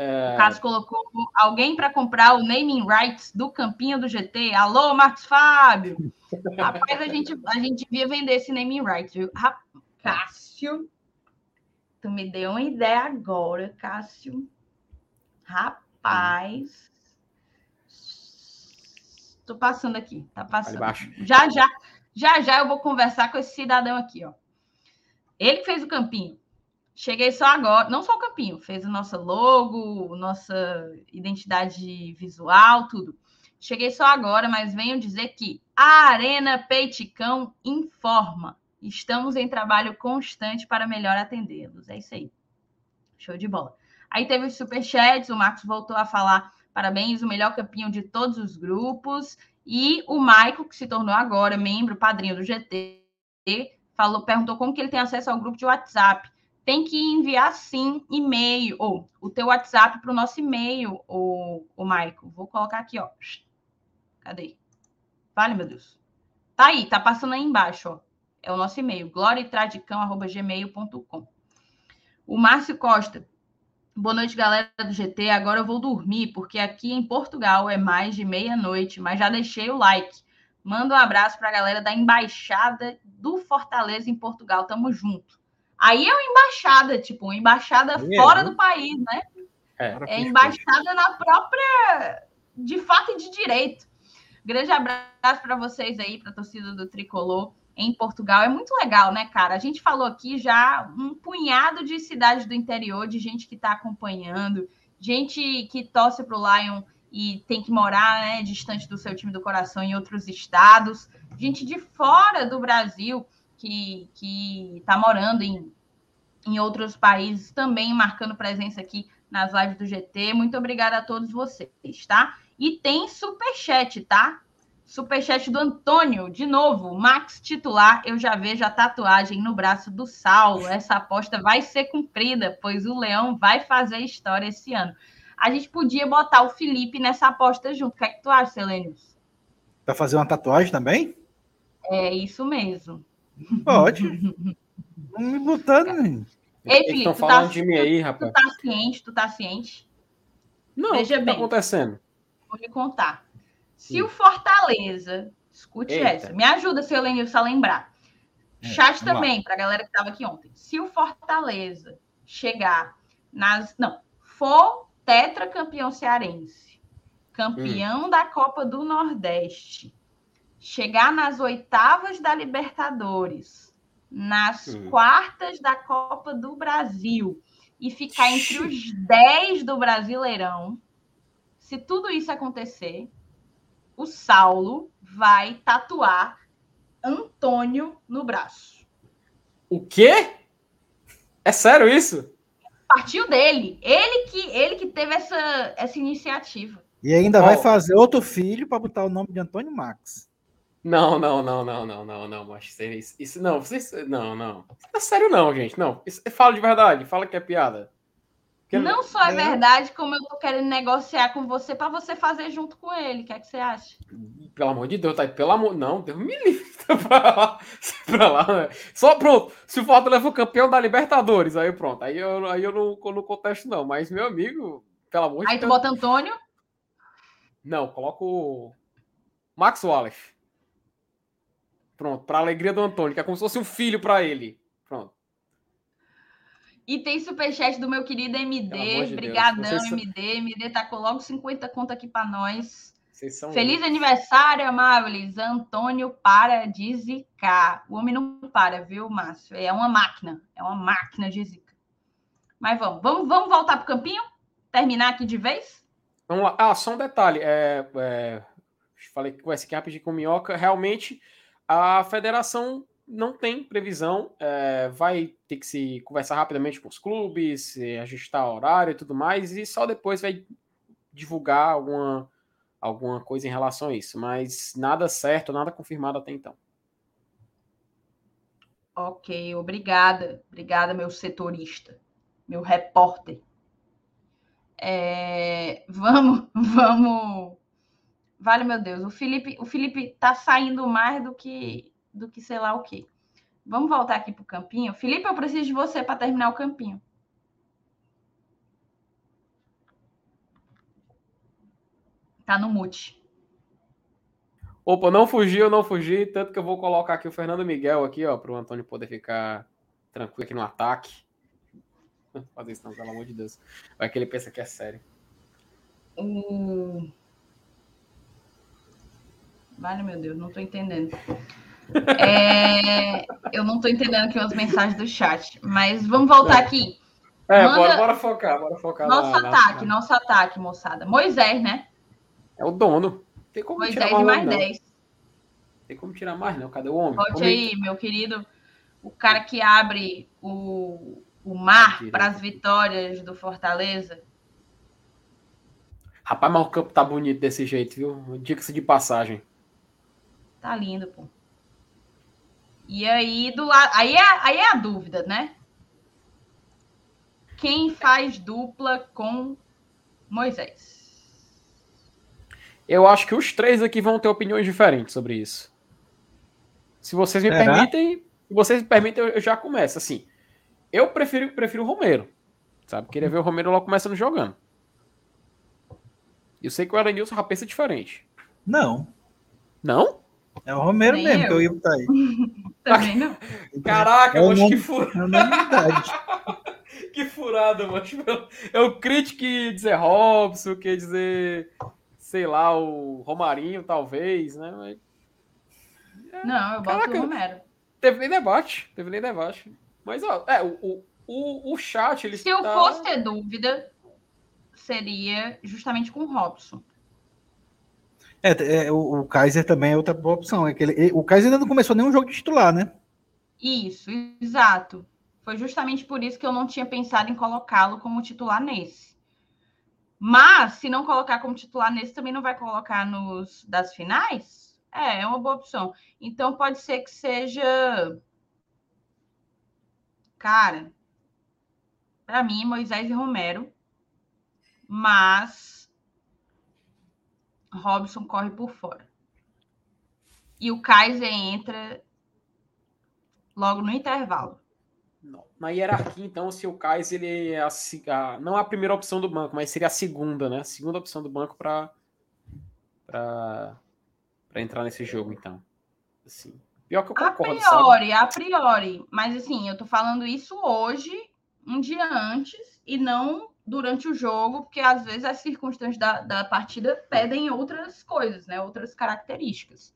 É... O Cássio colocou alguém para comprar o naming rights do Campinho do GT. Alô, Marcos Fábio! Rapaz, a gente, a gente devia vender esse naming rights, viu? Cássio, tu me deu uma ideia agora, Cássio. Rapaz. Tô passando aqui, tá passando. Já, já, já, já eu vou conversar com esse cidadão aqui, ó. Ele que fez o campinho. Cheguei só agora, não só o Campinho, fez o nosso logo, nossa identidade visual, tudo. Cheguei só agora, mas venho dizer que a Arena Peiticão informa. Estamos em trabalho constante para melhor atendê-los. É isso aí. Show de bola. Aí teve os superchats, o Marcos voltou a falar parabéns, o melhor campinho de todos os grupos. E o Maico, que se tornou agora membro, padrinho do GT, falou, perguntou como que ele tem acesso ao grupo de WhatsApp. Tem que enviar sim e-mail, ou o teu WhatsApp para o nosso e-mail, o, o Maico. Vou colocar aqui, ó. Cadê? Vale, meu Deus. Tá aí, tá passando aí embaixo, ó. É o nosso e-mail, gloriatradicão.gmail.com. O Márcio Costa. Boa noite, galera do GT. Agora eu vou dormir, porque aqui em Portugal é mais de meia-noite, mas já deixei o like. Manda um abraço para a galera da Embaixada do Fortaleza em Portugal. Tamo junto. Aí é uma embaixada, tipo, uma embaixada é, fora né? do país, né? É, é embaixada na própria, de fato e de direito. Grande abraço para vocês aí, para a torcida do Tricolor em Portugal. É muito legal, né, cara? A gente falou aqui já um punhado de cidades do interior, de gente que está acompanhando, gente que torce para o Lion e tem que morar né, distante do seu time do coração em outros estados, gente de fora do Brasil que está morando em, em outros países, também marcando presença aqui nas lives do GT. Muito obrigada a todos vocês, tá? E tem superchat, tá? Superchat do Antônio, de novo, Max titular. Eu já vejo a tatuagem no braço do Saulo. Essa aposta vai ser cumprida, pois o Leão vai fazer história esse ano. A gente podia botar o Felipe nessa aposta junto. O que é que tu acha, Selenius? Vai fazer uma tatuagem também? É isso mesmo. Pode. Não me botando? Ei, Felipe, estão falando tá, de mim aí, rapaz. Tu tá ciente, tu tá ciente? Não, Veja o que tá bem. tá acontecendo? Vou lhe contar. Se Sim. o Fortaleza, escute Eita. essa, me ajuda, seu Lenilson, a lembrar. É, Chat também, para a galera que estava aqui ontem. Se o Fortaleza chegar nas. Não, for tetracampeão cearense, campeão hum. da Copa do Nordeste, chegar nas oitavas da Libertadores, nas hum. quartas da Copa do Brasil e ficar entre os 10 do Brasileirão, se tudo isso acontecer, o Saulo vai tatuar Antônio no braço. O quê? É sério isso? Partiu dele. Ele que ele que teve essa, essa iniciativa. E ainda oh. vai fazer outro filho para botar o nome de Antônio Max. Não, não, não, não, não, não, não, mas isso, isso não, vocês, não, não, é sério não, gente, não, isso, fala de verdade, fala que é piada. Não só é, é verdade, como eu tô querendo negociar com você para você fazer junto com ele, o que é que você acha? Pelo amor de Deus, tá aí, pelo amor, não, Deus me livre, pra lá, pra lá, né? Só pronto, se o Fortaleza leva o campeão da Libertadores, aí pronto, aí eu, aí eu não, eu não contesto não, mas meu amigo, pelo amor de Deus. Aí tu bota Antônio? Não, coloco Max Wallace. Pronto, para alegria do Antônio, que é como se fosse um filho para ele. Pronto. E tem superchat do meu querido MD. Brigadão, Deus, MD. MD tacou logo 50 conto aqui para nós. Feliz aniversário, amáveis. Antônio para de zicar. O homem não para, viu, Márcio? É uma máquina. É uma máquina de zica. Mas vamos. Vamos, vamos voltar para o campinho? Terminar aqui de vez? Vamos lá. Ah, só um detalhe. É, é, falei que vai ser rapidinho com minhoca. Realmente a federação não tem previsão, é, vai ter que se conversar rapidamente com os clubes, ajustar horário e tudo mais, e só depois vai divulgar alguma, alguma coisa em relação a isso. Mas nada certo, nada confirmado até então. Ok, obrigada. Obrigada, meu setorista, meu repórter. É, vamos, vamos Vale, meu Deus. O Felipe, o Felipe tá saindo mais do que do que sei lá o quê. Vamos voltar aqui pro campinho. Felipe, eu preciso de você para terminar o campinho. Tá no mute. Opa, não fugiu, não fugi, tanto que eu vou colocar aqui o Fernando Miguel aqui, ó, para o Antônio poder ficar tranquilo aqui no ataque. Não fazer isso não, pelo amor de Deus. Vai que ele pensa que é sério. O Vale, meu Deus, não estou entendendo. É, eu não estou entendendo aqui as mensagens do chat, mas vamos voltar aqui. É, Manda... bora, bora, focar, bora focar. Nosso na, ataque, na... nosso ataque, moçada. Moisés, né? É o dono. Tem como Moisés tirar mais, mais 10. Tem como tirar mais, não? Cadê o homem? Volte aí, meu querido. O cara que abre o, o mar para as vitórias do Fortaleza. Rapaz, mas o campo tá bonito desse jeito, viu? Dica-se de passagem. Tá lindo, pô. E aí, do lado. Aí é, aí é a dúvida, né? quem faz dupla com Moisés? Eu acho que os três aqui vão ter opiniões diferentes sobre isso. Se vocês me Será? permitem, se vocês me permitem, eu já começo. Assim, eu prefiro, prefiro o Romero. Sabe? Queria ver o Romero logo começando jogando. Eu sei que o Elenilson já pensa diferente. Não. Não? É o Romero Nem mesmo eu. que eu ia botar aí. Também não. Caraca, É o mas que, fu... É que furada, mano. Eu crítico que dizer Robson, quer dizer, sei lá, o Romarinho, talvez, né? Mas Não, eu boto Caraca. o Romero. teve nem debate, teve nem debate. Mas, ó, é, o, o, o, o chat, ele Se eu tá- fosse ter dúvida, seria justamente com o Robson. É, é, o, o Kaiser também é outra boa opção. É que ele- o Kaiser ainda não começou nenhum jogo de titular, né? Isso, exato. Foi justamente por isso que eu não tinha pensado em colocá-lo como titular nesse. Mas, se não colocar como titular nesse, também não vai colocar nos das finais? É, é uma boa opção. Então, pode ser que seja. Cara, para mim, Moisés e Romero. Mas. Robson corre por fora. E o Kaiser entra logo no intervalo. Não. Na hierarquia, então, se o Kais ele é a, a- não a primeira opção do banco, mas seria a segunda, né? A segunda opção do banco para para entrar nesse jogo, então. Assim, pior que eu A concordo, sabe? priori, a priori. Mas assim, eu tô falando isso hoje, um dia antes, e não durante o jogo, porque às vezes as circunstâncias da, da partida pedem outras coisas, né? Outras características.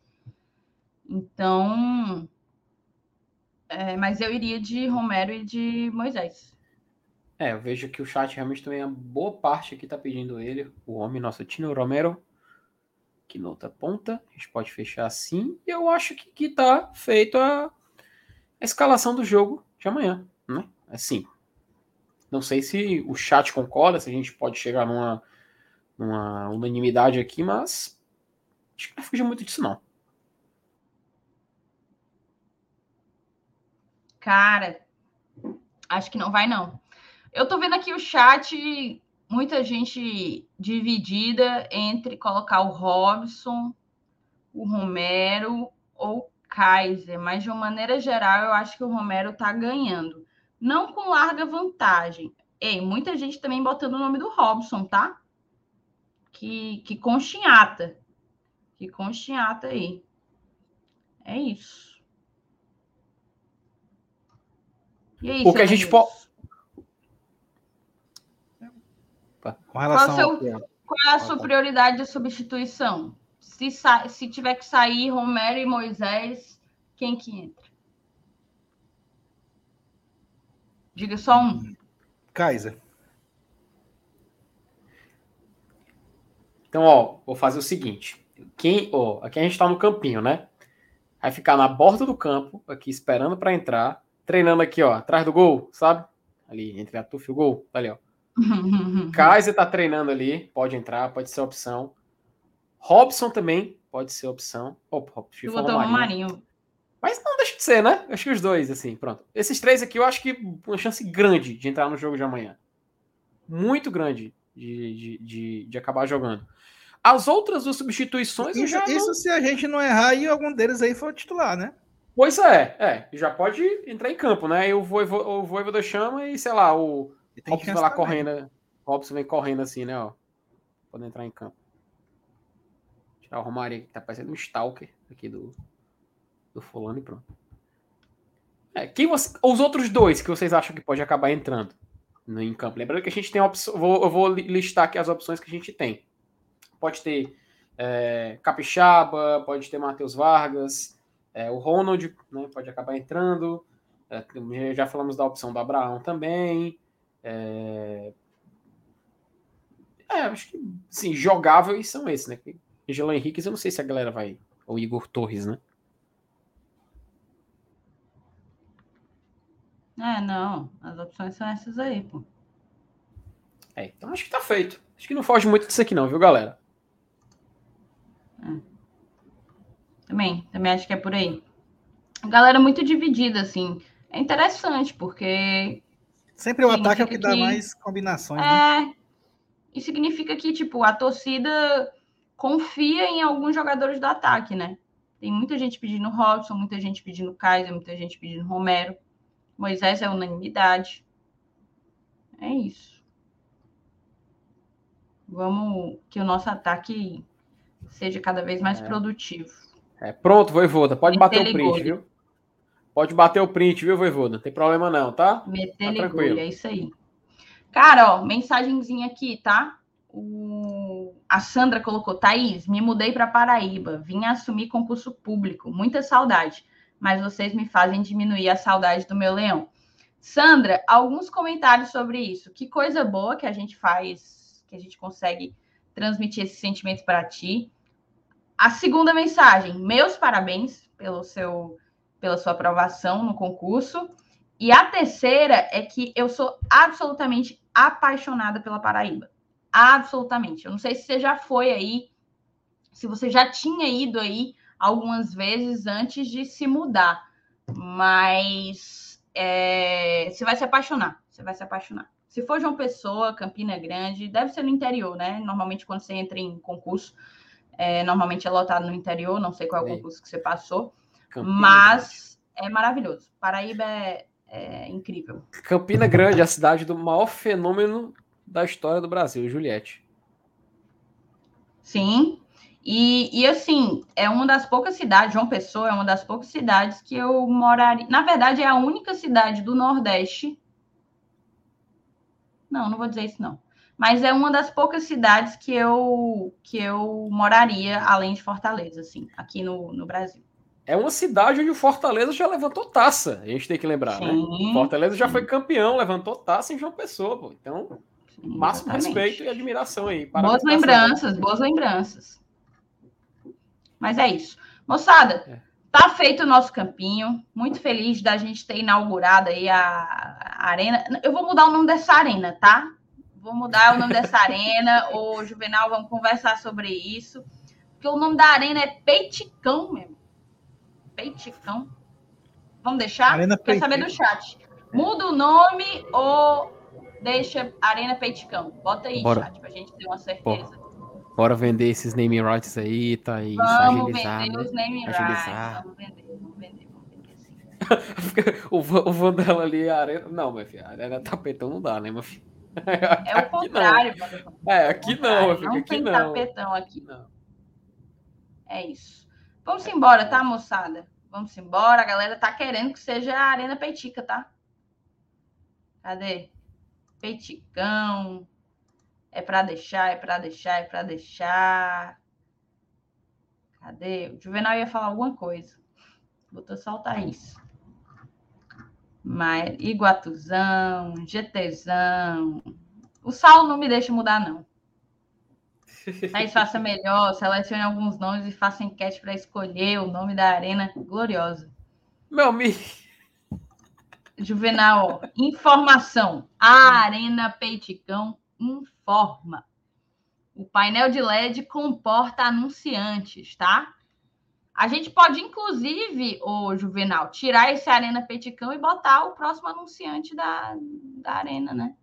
Então. é, mas eu iria de Romero e de Moisés. É, eu vejo que o chat realmente também, a boa parte aqui tá pedindo ele, o homem, nosso Tino Romero, que na outra ponta, a gente pode fechar assim, e eu acho que, que tá feito a, a escalação do jogo de amanhã, né? Assim, não sei se o chat concorda, se a gente pode chegar numa, numa unanimidade aqui, mas acho que não fugir muito disso não. Cara, acho que não vai, não. Eu tô vendo aqui o chat, muita gente dividida entre colocar o Robson, o Romero ou o Kaiser, mas de uma maneira geral, eu acho que o Romero tá ganhando. Não com larga vantagem. Ei, muita gente também botando o nome do Robson, tá? Que, que conchinhata. Que conchinhata aí. É isso. E aí, O que seu a gente Denilson? po- Com relação Qual ao é- Qual é a Ah, sua tá. prioridade de substituição? Se, sa- se tiver que sair Romero e Moisés, quem que entra? Diga só um. Kaiser. Então, ó, vou fazer o seguinte. Quem, ó, aqui a gente tá no campinho, né? Vai ficar na borda do campo, aqui esperando para entrar, treinando aqui, ó, atrás do gol, sabe? Ali entre a tufa e o gol, tá ali, ó. Kaiser tá treinando ali, pode entrar, pode ser opção. Robson também pode ser opção. Opa, Robson, Eu Marinho. Marinho. Mas não deixa de ser, né? Acho que os dois, assim, pronto. Esses três aqui eu acho que uma chance grande de entrar no jogo de amanhã. Muito grande de, de, de, de acabar jogando. As outras duas substituições eu Isso, já não- isso se a gente não errar e algum deles aí for titular, né? Pois é, é. Já pode entrar em campo, né? E o Voivo, o Voivoda chama e, sei lá, o Robson vai lá também. correndo. O Robson vem correndo assim, né? Ó, pode entrar em campo. Tirar o Romário que tá parecendo um Stalker aqui do, do fulano e pronto. É, quem você, os outros dois que vocês acham que pode acabar entrando no, em campo? Lembrando que a gente tem opção. Eu vou li- listar aqui as opções que a gente tem. Pode ter é, Capixaba, pode ter Matheus Vargas, é, o Ronald né, pode acabar entrando. É, já- falamos da opção do Abraão também. É, é, acho que sim, jogáveis são esses, né? Angelo Henrique, eu não sei se a galera vai. Ou Igor Torres, né? É, não. As opções são essas aí, pô. É, então acho que tá feito. Acho que não foge muito disso aqui, não, viu, galera? Também, também acho que é por aí. A galera muito dividida, assim. É interessante, porque Sempre o ataque é o que, que dá mais combinações. Né? É. Né? E significa que, tipo, a torcida confia em alguns jogadores do ataque, né? Tem muita gente pedindo Robson, muita gente pedindo Kaiser, muita gente pedindo Romero. Moisés é unanimidade. É isso. Vamos que o nosso ataque seja cada vez mais é. produtivo. É, pronto, Voivoda. Pode bater o print, viu? Pode bater o print, viu, Voivoda? Não tem problema não, tá? Meter tá tranquilo. é isso aí. Cara, ó, mensagenzinha aqui, tá? O... A Sandra colocou, Thaís, me mudei para Paraíba, vim assumir concurso público, muita saudade, mas vocês me fazem diminuir a saudade do meu leão. Sandra, alguns comentários sobre isso. Que coisa boa que a gente faz, que a gente consegue transmitir esse sentimento para ti. A segunda mensagem, meus parabéns pelo seu, pela sua aprovação no concurso. E a terceira é que eu sou absolutamente apaixonada pela Paraíba. Absolutamente. Eu não sei se você já foi aí, se você já tinha ido aí algumas vezes antes de se mudar, mas é, você vai se apaixonar. Você vai se apaixonar. Se for João Pessoa, Campina Grande, deve ser no interior, né? Normalmente quando você entra em concurso, é, normalmente é lotado no interior, não sei qual é o concurso que você passou, Campina mas Grande. é maravilhoso. Paraíba é, é incrível. Campina Grande, a cidade do maior fenômeno da história do Brasil, Juliette. Sim. E, e assim, é uma das poucas cidades, João Pessoa é uma das poucas cidades que eu moraria. Na verdade, é a única cidade do Nordeste. Não, não vou dizer isso, não. Mas é uma das poucas cidades que eu que eu moraria, além de Fortaleza, assim, aqui no, no Brasil. É uma cidade onde o Fortaleza já levantou taça, a gente tem que lembrar, né? sim, né? Fortaleza sim. já foi campeão, levantou taça em João Pessoa, pô. Então, Máximo respeito e admiração aí. Boas lembranças, boas lembranças. Mas é isso. Moçada, é. tá feito o nosso campinho. Muito feliz da gente ter inaugurado aí a, a arena. Eu vou mudar o nome dessa arena, tá? Vou mudar o nome dessa arena. O Juvenal, vamos conversar sobre isso. Porque o nome da arena é Peiticão mesmo. Peiticão. Vamos deixar? Arena Quer saber do chat. Muda o nome ou deixa Arena Peiticão. Bota aí, Bora. chat, pra gente ter uma certeza. Bora vender esses naming rights aí, tá aí. Vamos agilizar, vender né? os naming agilizar. rights. Vamos vender, vamos vender, vamos vender sim. o, o Vandela ali, a arena. Não, meu filho, a arena tapetão não dá, né, meu filho? É o contrário, não. É, aqui não, meu filho. Não aqui tem não. tapetão aqui. Não. É isso. Vamos embora, tá, moçada? Vamos embora. A galera tá querendo que seja a Arena Peitica, tá? Cadê? Peiticão. É para deixar, é para deixar, é para deixar. Cadê? O Juvenal ia falar alguma coisa. Vou soltar isso. Mas Iguatuzão, GTzão. O Saulo não me deixa mudar, não. Aí faça melhor, selecione alguns nomes e faça enquete para escolher o nome da Arena Gloriosa. Meu amigo. Juvenal, informação. A Arena Peiticão informa. O painel de LED comporta anunciantes, tá? A gente pode, inclusive, o Juvenal, tirar esse Arena Peticão e botar o próximo anunciante da, da Arena, né?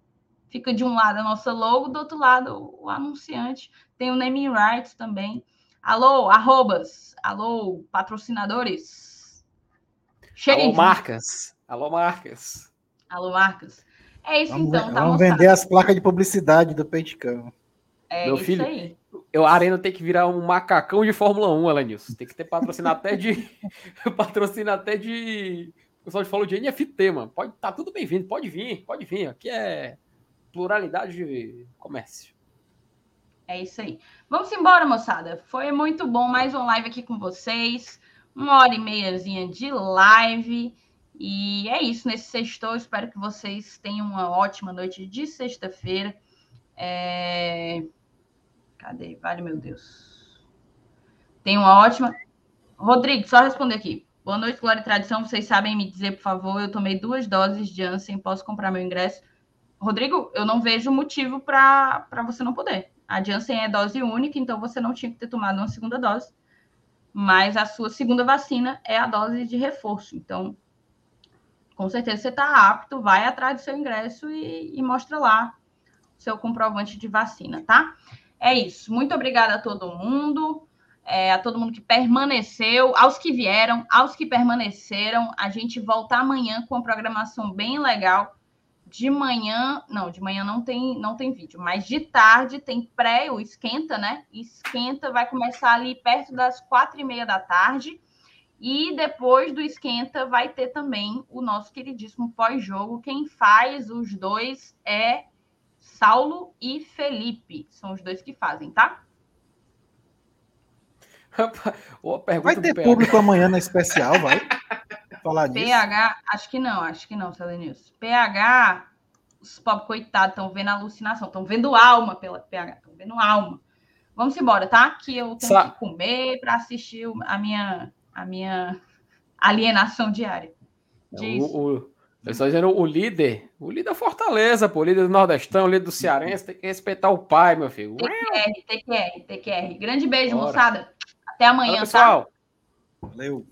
Fica de um lado a nossa logo, do outro lado o anunciante. Tem o naming rights também. Alô, arrobas. Alô, patrocinadores. Cheguem. Alô, marcas. Alô, marcas. Alô, marcas. É isso vamos, então, tá Vamos moçada. vender as placas de publicidade do Peitcão. É Meu filho, aí. Eu, a Arena tem que virar um macacão de Fórmula 1, Elenilson. Tem que ter patrocínio até de. patrocínio até de. O pessoal falou de NFT, mano. Pode, tá tudo bem-vindo, pode vir, pode vir. Aqui é pluralidade de comércio. É isso aí. Vamos embora, moçada. Foi muito bom mais um live aqui com vocês. Uma hora e meiazinha de live. E é isso nesse sextou. Espero que vocês tenham uma ótima noite de sexta-feira. É... Cadê? Vale, meu Deus. Tenham uma ótima. Rodrigo, só responder aqui. Boa noite, Glória e Tradição. Vocês sabem me dizer, por favor, eu tomei duas doses de Janssen, posso comprar meu ingresso? Rodrigo, eu não vejo motivo para você não poder. A Janssen é dose única, então você não tinha que ter tomado uma segunda dose. Mas a sua segunda vacina é a dose de reforço. Então, com certeza você está apto, vai atrás do seu ingresso e, e mostra lá seu comprovante de vacina, tá? É isso. Muito obrigada a todo mundo, é, a todo mundo que permaneceu, aos que vieram, aos que permaneceram. A gente volta amanhã com uma programação bem legal. De manhã, não, de manhã não tem, não tem vídeo, mas de tarde tem pré, o esquenta, né? Esquenta vai começar ali perto das quatro e meia da tarde. E depois do esquenta vai ter também o nosso queridíssimo pós-jogo. Quem faz os dois é Saulo e Felipe. São os dois que fazem, tá? vai ter público amanhã na especial, vai? Falar disso. PH, acho que não, acho que não, Selenilson. PH, os pobres coitados estão vendo alucinação, estão vendo alma pela PH, estão vendo alma. Vamos embora, tá? Que eu tenho Sa que comer para assistir a minha, a minha alienação diária. Diz. O, o, eu estou dizendo o líder, o líder da Fortaleza, pô, o líder do Nordestão, o líder do Cearense, tem que respeitar o pai, meu filho. TQR, TQR, TQR. Grande beijo, Bora. moçada. Até amanhã, Fala, pessoal. tá? Valeu.